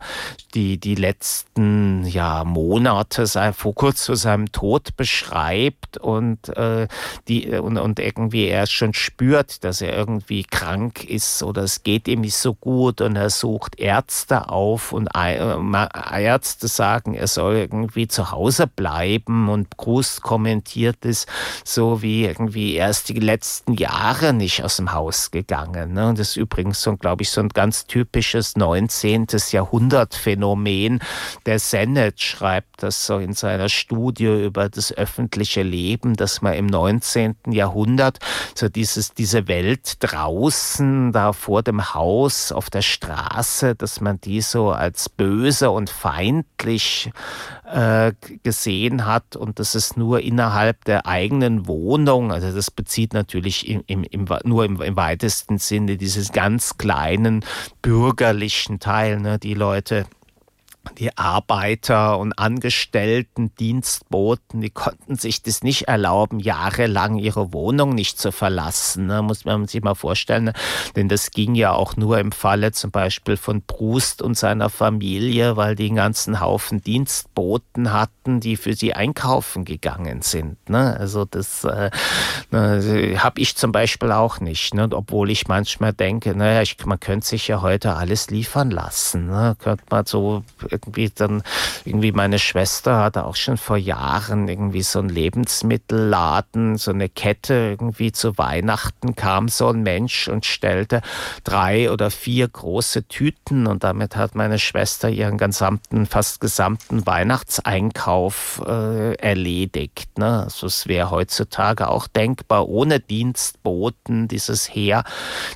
A: die, die letzten ja, Monate vor kurz vor seinem Tod beschreibt und, äh, die, und, und irgendwie er schon spürt, dass er irgendwie krank ist oder es geht ihm nicht so gut und er sucht Ärzte auf und Ärzte sagen, er soll irgendwie zu Hause bleiben und Brust kommentiert es so wie irgendwie erst die letzten Jahre nicht aus dem Haus gegangen. Ne? Und das ist übrigens so, glaube ich, so ein ganz typisches 19. Jahrhundert-Phänomen. Der Sennett schreibt das so in seiner Studie über das öffentliche Leben, dass man im 19. Jahrhundert so dieses, diese Welt draußen, da vor dem Haus, auf der Straße, dass man die so als böse und feindlich äh, gesehen hat und das ist nur innerhalb der eigenen Wohnung, also das bezieht natürlich im, im, im, nur im, im, weitesten Sinne dieses ganz kleinen bürgerlichen Teil, ne, die Leute die Arbeiter und Angestellten, Dienstboten, die konnten sich das nicht erlauben, jahrelang ihre Wohnung nicht zu verlassen. Ne? Muss man sich mal vorstellen. Ne? Denn das ging ja auch nur im Falle zum Beispiel von Proust und seiner Familie, weil die einen ganzen Haufen Dienstboten hatten, die für sie einkaufen gegangen sind. Ne? Also das äh, ne, habe ich zum Beispiel auch nicht. Ne? Obwohl ich manchmal denke, naja, ich, man könnte sich ja heute alles liefern lassen. Ne? Könnte man so irgendwie dann, irgendwie meine Schwester hatte auch schon vor Jahren irgendwie so ein Lebensmittelladen, so eine Kette irgendwie zu Weihnachten kam so ein Mensch und stellte drei oder vier große Tüten und damit hat meine Schwester ihren gesamten, fast gesamten Weihnachtseinkauf äh, erledigt. Ne? Also es wäre heutzutage auch denkbar, ohne Dienstboten, dieses Heer,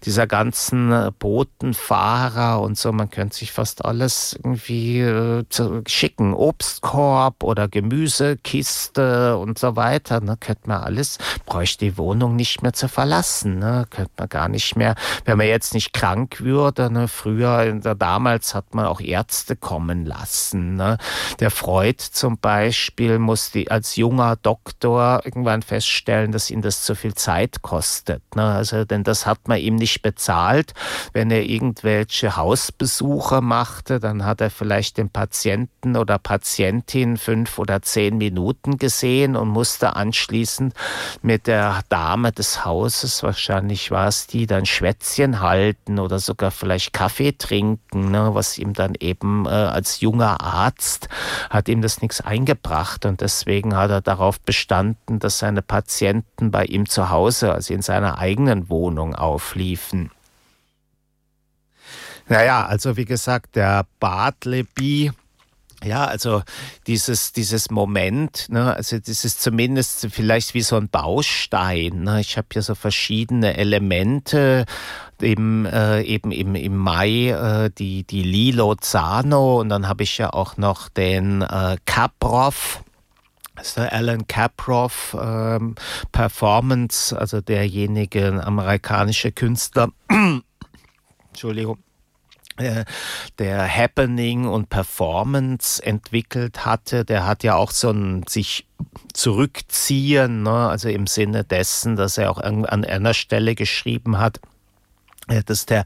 A: dieser ganzen äh, Botenfahrer und so, man könnte sich fast alles irgendwie zu schicken. Obstkorb oder Gemüsekiste und so weiter. Ne? Könnte man alles, bräuchte die Wohnung nicht mehr zu verlassen. Ne? Könnte man gar nicht mehr, wenn man jetzt nicht krank würde. Ne? Früher, damals hat man auch Ärzte kommen lassen. Ne? Der Freud zum Beispiel musste als junger Doktor irgendwann feststellen, dass ihn das zu viel Zeit kostet. Ne? Also, denn das hat man ihm nicht bezahlt. Wenn er irgendwelche Hausbesuche machte, dann hat er vielleicht den Patienten oder Patientin fünf oder zehn Minuten gesehen und musste anschließend mit der Dame des Hauses, wahrscheinlich war es die, dann Schwätzchen halten oder sogar vielleicht Kaffee trinken, ne, was ihm dann eben äh, als junger Arzt hat ihm das nichts eingebracht und deswegen hat er darauf bestanden, dass seine Patienten bei ihm zu Hause, also in seiner eigenen Wohnung aufliefen. Naja, also wie gesagt, der Bartleby, ja, also dieses, dieses Moment, ne, also das ist zumindest vielleicht wie so ein Baustein. Ne? Ich habe hier so verschiedene Elemente, eben, äh, eben im, im Mai äh, die, die Lilo Zano und dann habe ich ja auch noch den äh, Kaprov. Der Alan Kaproff ähm, Performance, also derjenige amerikanische Künstler. *clears throat* Entschuldigung der Happening und Performance entwickelt hatte, der hat ja auch so ein sich zurückziehen, ne? also im Sinne dessen, dass er auch an einer Stelle geschrieben hat, äh, dass der,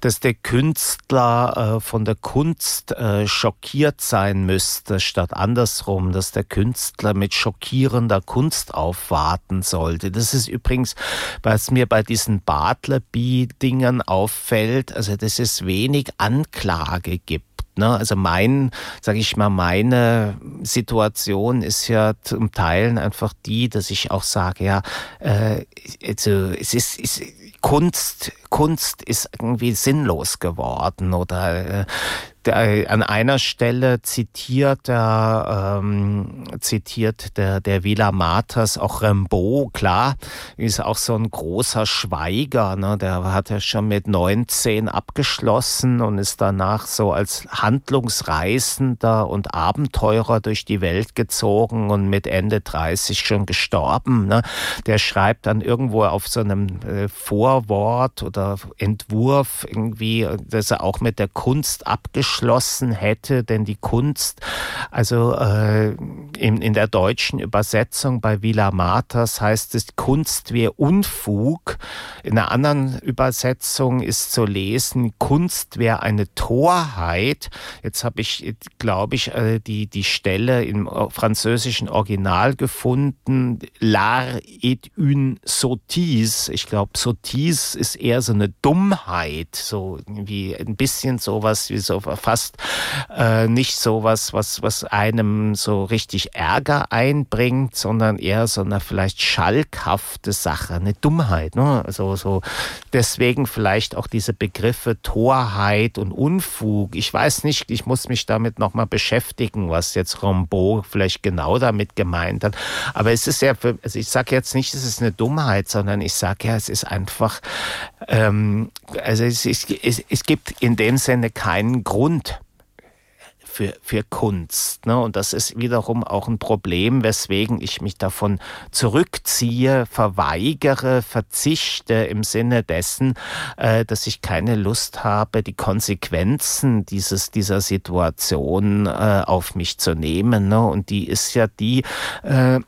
A: dass der Künstler äh, von der Kunst äh, schockiert sein müsste, statt andersrum, dass der Künstler mit schockierender Kunst aufwarten sollte. Das ist übrigens, was mir bei diesen Bartleby-Dingern auffällt, also dass es wenig Anklage gibt. Ne? Also mein, sage ich mal, meine Situation ist ja zum Teil einfach die, dass ich auch sage, ja, äh, also es ist, ist Kunst, Kunst ist irgendwie sinnlos geworden oder äh, an einer Stelle zitiert der, ähm, zitiert der, der Villa Matas auch Rimbaud, klar, ist auch so ein großer Schweiger, ne? der hat ja schon mit 19 abgeschlossen und ist danach so als Handlungsreisender und Abenteurer durch die Welt gezogen und mit Ende 30 schon gestorben. Ne? Der schreibt dann irgendwo auf so einem äh, Vorwort oder Entwurf irgendwie, dass er auch mit der Kunst abgeschlossen hätte, denn die Kunst, also äh, in, in der deutschen Übersetzung bei Villa Matas heißt es, Kunst wäre Unfug. In einer anderen Übersetzung ist zu lesen, Kunst wäre eine Torheit. Jetzt habe ich, glaube ich, äh, die, die Stelle im französischen Original gefunden, l'art est une sottise. Ich glaube, sottise ist eher so eine Dummheit, so wie ein bisschen sowas wie so fast äh, nicht sowas, was, was einem so richtig Ärger einbringt, sondern eher so eine vielleicht schalkhafte Sache, eine Dummheit. Ne? Also so deswegen vielleicht auch diese Begriffe Torheit und Unfug. Ich weiß nicht, ich muss mich damit nochmal beschäftigen, was jetzt Rimbaud vielleicht genau damit gemeint hat. Aber es ist ja, für, also ich sage jetzt nicht, es ist eine Dummheit, sondern ich sage ja, es ist einfach, ähm, also es, ist, es, es gibt in dem Sinne keinen Grund, für, für Kunst. Ne? Und das ist wiederum auch ein Problem, weswegen ich mich davon zurückziehe, verweigere, verzichte im Sinne dessen, äh, dass ich keine Lust habe, die Konsequenzen dieses, dieser Situation äh, auf mich zu nehmen. Ne? Und die ist ja die, äh,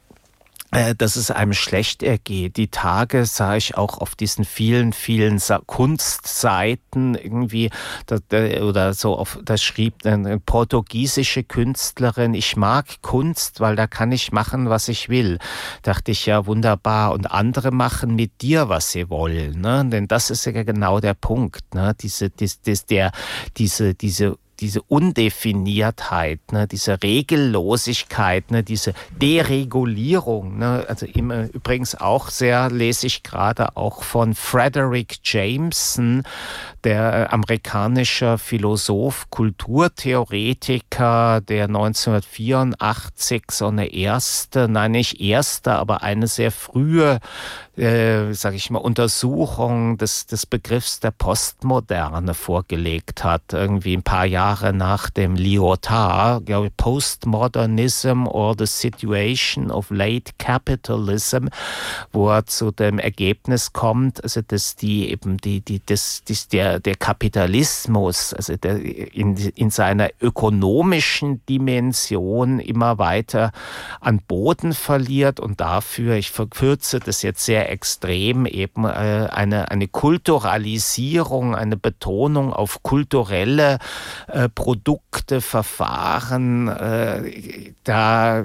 A: dass es einem schlecht ergeht. Die Tage sah ich auch auf diesen vielen, vielen Kunstseiten irgendwie, oder so, auf, da schrieb eine portugiesische Künstlerin, ich mag Kunst, weil da kann ich machen, was ich will. Dachte ich, ja, wunderbar. Und andere machen mit dir, was sie wollen. Ne? Denn das ist ja genau der Punkt. Ne? Diese, dies, dies, der, diese, diese diese Undefiniertheit, ne, diese Regellosigkeit, ne, diese Deregulierung. Ne, also immer, übrigens auch sehr, lese ich gerade auch von Frederick Jameson, der amerikanische Philosoph, Kulturtheoretiker, der 1984 so eine erste, nein nicht erste, aber eine sehr frühe äh, sage ich mal, Untersuchung des, des Begriffs der Postmoderne vorgelegt hat, irgendwie ein paar Jahre nach dem Lyotard, glaube ich, Postmodernism or the Situation of Late Capitalism, wo er zu dem Ergebnis kommt, also dass die eben die, die, das, das, der, der Kapitalismus, also der in, in seiner ökonomischen Dimension immer weiter an Boden verliert und dafür, ich verkürze das jetzt sehr extrem eben äh, eine, eine Kulturalisierung, eine Betonung auf kulturelle äh, Produkte, Verfahren, äh, da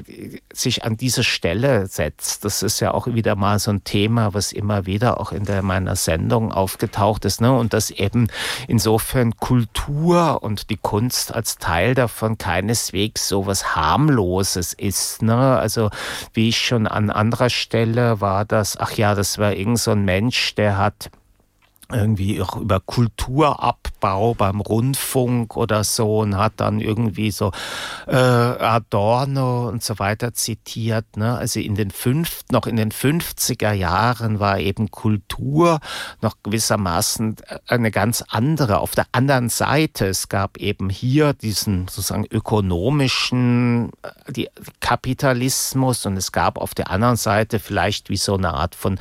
A: sich an diese Stelle setzt. Das ist ja auch wieder mal so ein Thema, was immer wieder auch in der, meiner Sendung aufgetaucht ist. Ne? Und dass eben insofern Kultur und die Kunst als Teil davon keineswegs so was harmloses ist. Ne? Also wie ich schon an anderer Stelle war das, ach ja, das war irgend so ein Mensch, der hat irgendwie auch über Kulturabbau beim Rundfunk oder so und hat dann irgendwie so äh, Adorno und so weiter zitiert. Ne? Also in den fünf, noch in den 50er Jahren war eben Kultur noch gewissermaßen eine ganz andere. Auf der anderen Seite, es gab eben hier diesen sozusagen ökonomischen äh, die Kapitalismus und es gab auf der anderen Seite vielleicht wie so eine Art von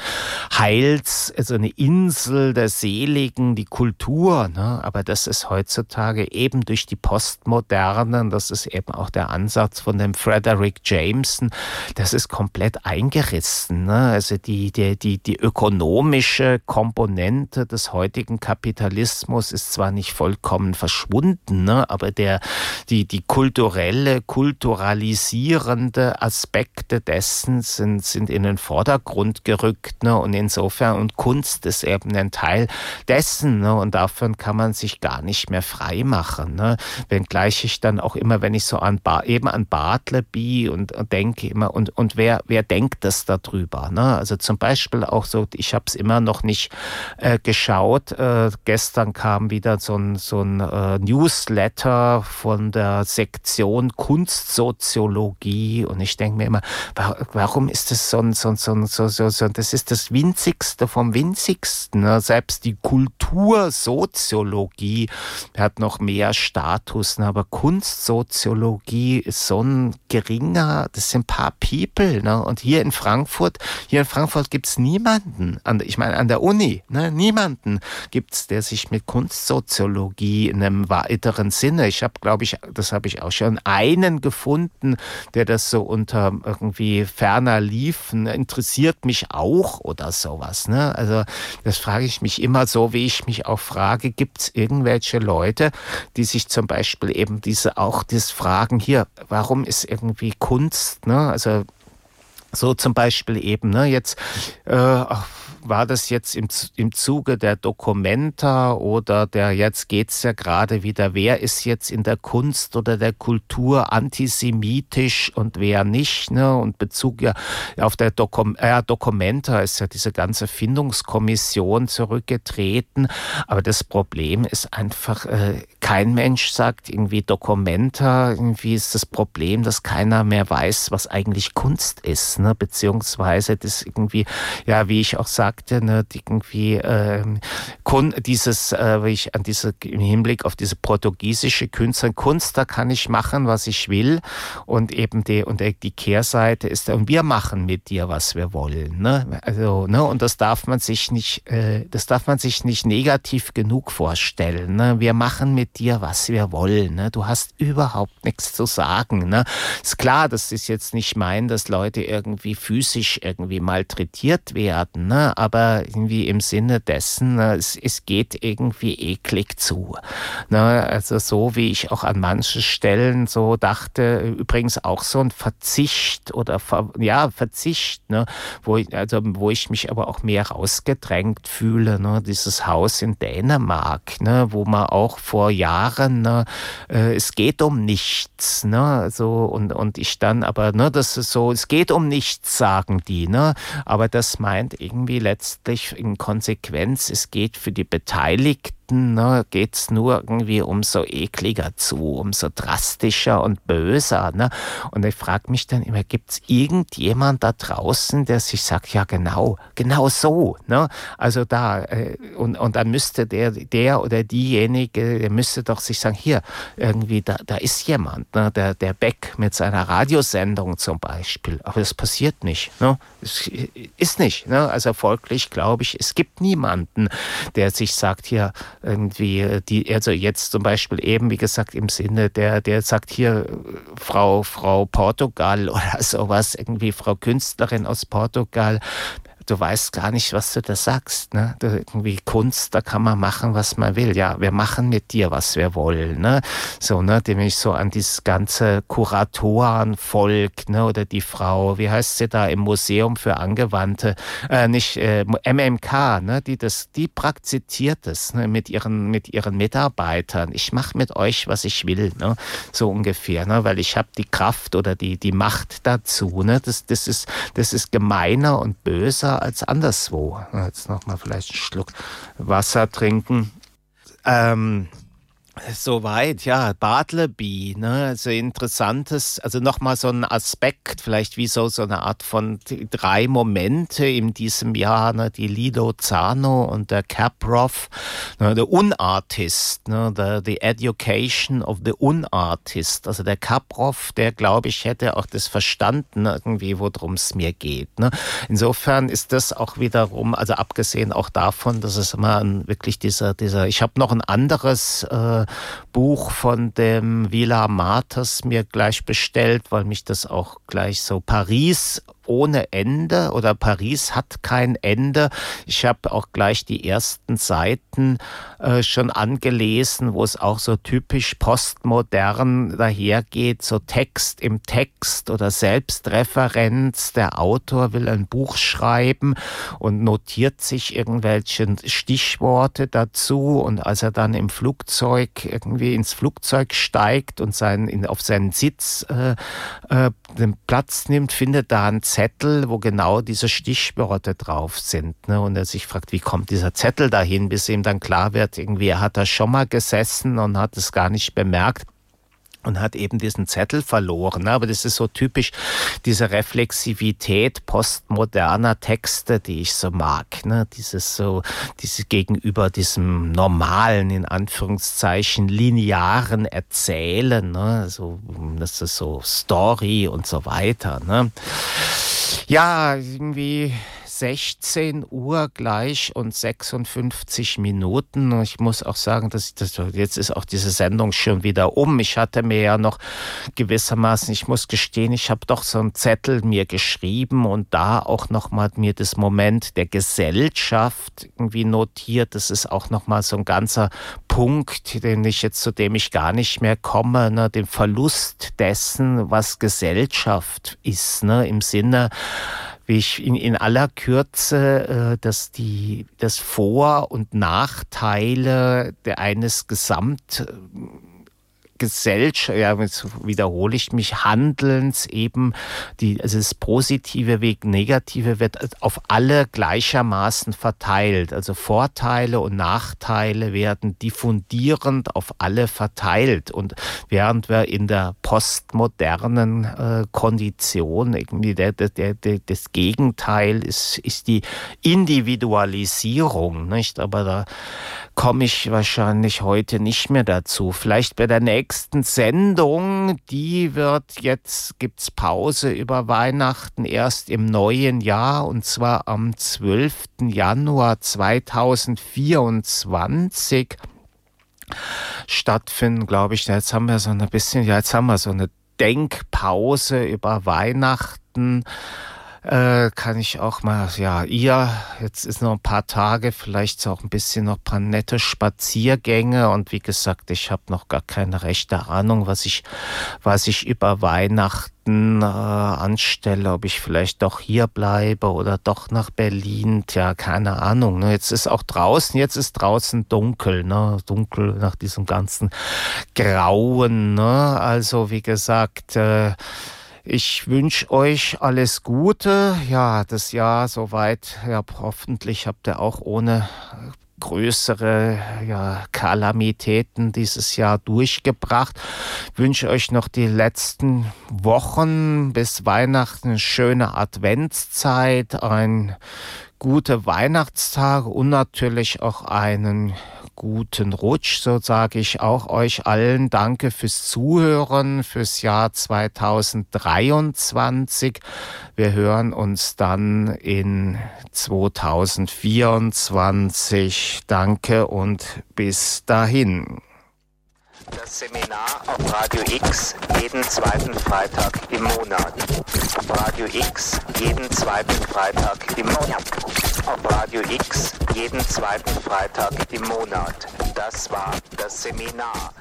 A: Heils, also eine Insel des Seligen, die Kultur. Ne? Aber das ist heutzutage eben durch die Postmoderne, das ist eben auch der Ansatz von dem Frederick Jameson, das ist komplett eingerissen. Ne? Also die, die, die, die ökonomische Komponente des heutigen Kapitalismus ist zwar nicht vollkommen verschwunden, ne? aber der, die, die kulturelle, kulturalisierende Aspekte dessen sind, sind in den Vordergrund gerückt. Ne? Und insofern, und Kunst ist eben ein Teil dessen. Ne? Und davon kann man sich gar nicht mehr frei machen. Ne? Wenngleich ich dann auch immer, wenn ich so an ba eben an Bartleby und, und denke immer, und, und wer, wer denkt das darüber? Ne? Also zum Beispiel auch so, ich habe es immer noch nicht äh, geschaut. Äh, gestern kam wieder so ein, so ein äh, Newsletter von der Sektion Kunstsoziologie und ich denke mir immer, warum ist das so ein, so, so, so, so, so, das ist das Winzigste vom Winzigsten. Ne? Selbst die Kultursoziologie hat noch mehr Status, ne? aber Kunstsoziologie ist so ein geringer, das sind ein paar People. Ne? Und hier in Frankfurt, hier in Frankfurt gibt es niemanden, an, ich meine an der Uni, ne? niemanden gibt es, der sich mit Kunstsoziologie in einem weiteren Sinne, ich habe, glaube ich, das habe ich auch schon einen gefunden, der das so unter irgendwie ferner liefen, interessiert mich auch oder sowas. Ne? Also das frage ich mich immer so, wie ich mich auch frage, gibt es irgendwelche Leute, die sich zum Beispiel eben diese auch das fragen, hier, warum ist irgendwie Kunst, ne? also so zum Beispiel eben, ne, jetzt äh, war das jetzt im, im Zuge der Dokumenta oder der, jetzt geht's ja gerade wieder, wer ist jetzt in der Kunst oder der Kultur antisemitisch und wer nicht, ne? Und Bezug ja auf der Dokum äh, Dokumenta ist ja diese ganze Findungskommission zurückgetreten. Aber das Problem ist einfach, äh, kein Mensch sagt irgendwie Dokumenta, irgendwie ist das Problem, dass keiner mehr weiß, was eigentlich Kunst ist, ne? Beziehungsweise das irgendwie, ja, wie ich auch sage, sagte, ne, irgendwie äh, dieses, äh, ich an diese im Hinblick auf diese portugiesische Künstlerin Kunst, da kann ich machen, was ich will und eben die und die Kehrseite ist, und wir machen mit dir, was wir wollen, ne? Also ne, und das darf man sich nicht, äh, das darf man sich nicht negativ genug vorstellen. Ne? Wir machen mit dir, was wir wollen. Ne? Du hast überhaupt nichts zu sagen. Ne? Ist klar, das ist jetzt nicht mein, dass Leute irgendwie physisch irgendwie malträtiert werden. Ne? Aber irgendwie im Sinne dessen, es, es geht irgendwie eklig zu. Ne? Also so wie ich auch an manchen Stellen so dachte, übrigens auch so ein Verzicht oder ja, Verzicht, ne? wo, ich, also, wo ich mich aber auch mehr rausgedrängt fühle. Ne? Dieses Haus in Dänemark, ne? wo man auch vor Jahren, ne? Äh, es geht um nichts. Ne? So, und, und ich dann aber, ne, das ist so, es geht um nichts, sagen die. Ne? Aber das meint irgendwie letztlich in Konsequenz, es geht für die Beteiligten ne, geht es nur irgendwie umso ekliger zu, umso drastischer und böser. Ne? Und ich frage mich dann immer, gibt es irgendjemand da draußen, der sich sagt, ja genau, genau so. Ne? Also da, äh, und, und dann müsste der, der oder diejenige, der müsste doch sich sagen, hier, irgendwie, da, da ist jemand, ne? der, der Beck mit seiner Radiosendung zum Beispiel. Aber das passiert nicht. Ne? Es ist nicht. Ne? Also folglich glaube ich, es gibt niemanden, der sich sagt, hier, irgendwie die, also jetzt zum Beispiel eben, wie gesagt, im Sinne der, der sagt hier Frau, Frau Portugal *laughs* oder sowas, irgendwie Frau Künstlerin aus Portugal, du weißt gar nicht, was du da sagst. Ne? Du, irgendwie Kunst, da kann man machen, was man will. Ja, wir machen mit dir, was wir wollen. Ne? So, ne, dem ich so an dieses ganze Kuratorenvolk, ne, oder die Frau, wie heißt sie da im Museum für Angewandte, äh, nicht äh, MMK, ne, die das, die praktiziert es ne, mit ihren mit ihren Mitarbeitern. Ich mache mit euch, was ich will, ne, so ungefähr, ne, weil ich habe die Kraft oder die die Macht dazu. Ne, das das ist das ist gemeiner und böser als anderswo. Jetzt nochmal vielleicht einen Schluck Wasser trinken. Ähm, Soweit, ja, Bartleby, ne, also interessantes, also nochmal so ein Aspekt, vielleicht wie so, so eine Art von drei Momente in diesem Jahr, ne, die Lido Zano und der Caproff, ne, der Unartist, ne, the, the Education of the Unartist, also der Caproff, der glaube ich hätte auch das verstanden irgendwie, worum es mir geht, ne. Insofern ist das auch wiederum, also abgesehen auch davon, dass es immer ein, wirklich dieser, dieser, ich habe noch ein anderes, äh, Buch von dem Villa Marters mir gleich bestellt, weil mich das auch gleich so Paris ohne Ende oder Paris hat kein Ende. Ich habe auch gleich die ersten Seiten äh, schon angelesen, wo es auch so typisch postmodern dahergeht, so Text im Text oder Selbstreferenz. Der Autor will ein Buch schreiben und notiert sich irgendwelche Stichworte dazu und als er dann im Flugzeug irgendwie ins Flugzeug steigt und sein, in, auf seinen Sitz äh, äh, den Platz nimmt, findet da einen Zettel, wo genau diese Stichworte drauf sind. Ne? Und er sich fragt, wie kommt dieser Zettel dahin, bis ihm dann klar wird, irgendwie er hat da schon mal gesessen und hat es gar nicht bemerkt und hat eben diesen Zettel verloren. Aber das ist so typisch diese Reflexivität postmoderner Texte, die ich so mag. Ne? Dieses so, diese gegenüber diesem normalen, in Anführungszeichen, linearen Erzählen, ne? so, das ist so Story und so weiter. Ne? Ja, irgendwie 16 Uhr gleich und 56 Minuten. Ich muss auch sagen, dass das, jetzt ist auch diese Sendung schon wieder um. Ich hatte mir ja noch gewissermaßen, ich muss gestehen, ich habe doch so einen Zettel mir geschrieben und da auch nochmal mir das Moment der Gesellschaft irgendwie notiert. Das ist auch nochmal so ein ganzer Punkt, den ich jetzt, zu dem ich gar nicht mehr komme, ne, den Verlust dessen, was Gesellschaft ist, ne, im Sinne, ich in, in aller Kürze, äh, dass die das Vor- und Nachteile der eines Gesamt Gesellschaft, ja, jetzt wiederhole ich mich, Handelns eben, die, also das Positive wegen Negative wird auf alle gleichermaßen verteilt. Also Vorteile und Nachteile werden diffundierend auf alle verteilt. Und während wir in der postmodernen äh, Kondition irgendwie der, der, der, das Gegenteil ist, ist die Individualisierung, nicht? Aber da komme ich wahrscheinlich heute nicht mehr dazu. Vielleicht bei der nächsten Sendung, die wird jetzt, gibt's Pause über Weihnachten erst im neuen Jahr und zwar am 12. Januar 2024 stattfinden, glaube ich. Jetzt haben wir so ein bisschen, ja, jetzt haben wir so eine Denkpause über Weihnachten äh, kann ich auch mal, ja, ihr, jetzt ist noch ein paar Tage, vielleicht auch ein bisschen noch ein paar nette Spaziergänge und wie gesagt, ich habe noch gar keine rechte Ahnung, was ich, was ich über Weihnachten äh, anstelle, ob ich vielleicht doch hier bleibe oder doch nach Berlin, tja, keine Ahnung. Ne? Jetzt ist auch draußen, jetzt ist draußen dunkel, ne? dunkel nach diesem ganzen Grauen. Ne? Also wie gesagt, äh, ich wünsche euch alles Gute. Ja, das Jahr soweit. Ja, hoffentlich habt ihr auch ohne größere ja, Kalamitäten dieses Jahr durchgebracht. Ich wünsche euch noch die letzten Wochen bis Weihnachten eine schöne Adventszeit, ein gute Weihnachtstage und natürlich auch einen guten Rutsch, so sage ich auch euch allen Danke fürs Zuhören fürs Jahr 2023. Wir hören uns dann in 2024. Danke und bis dahin.
B: Das Seminar auf Radio X jeden zweiten Freitag im Monat. Auf Radio X jeden zweiten Freitag im Monat. Auf Radio X jeden zweiten Freitag im Monat. Das war das Seminar.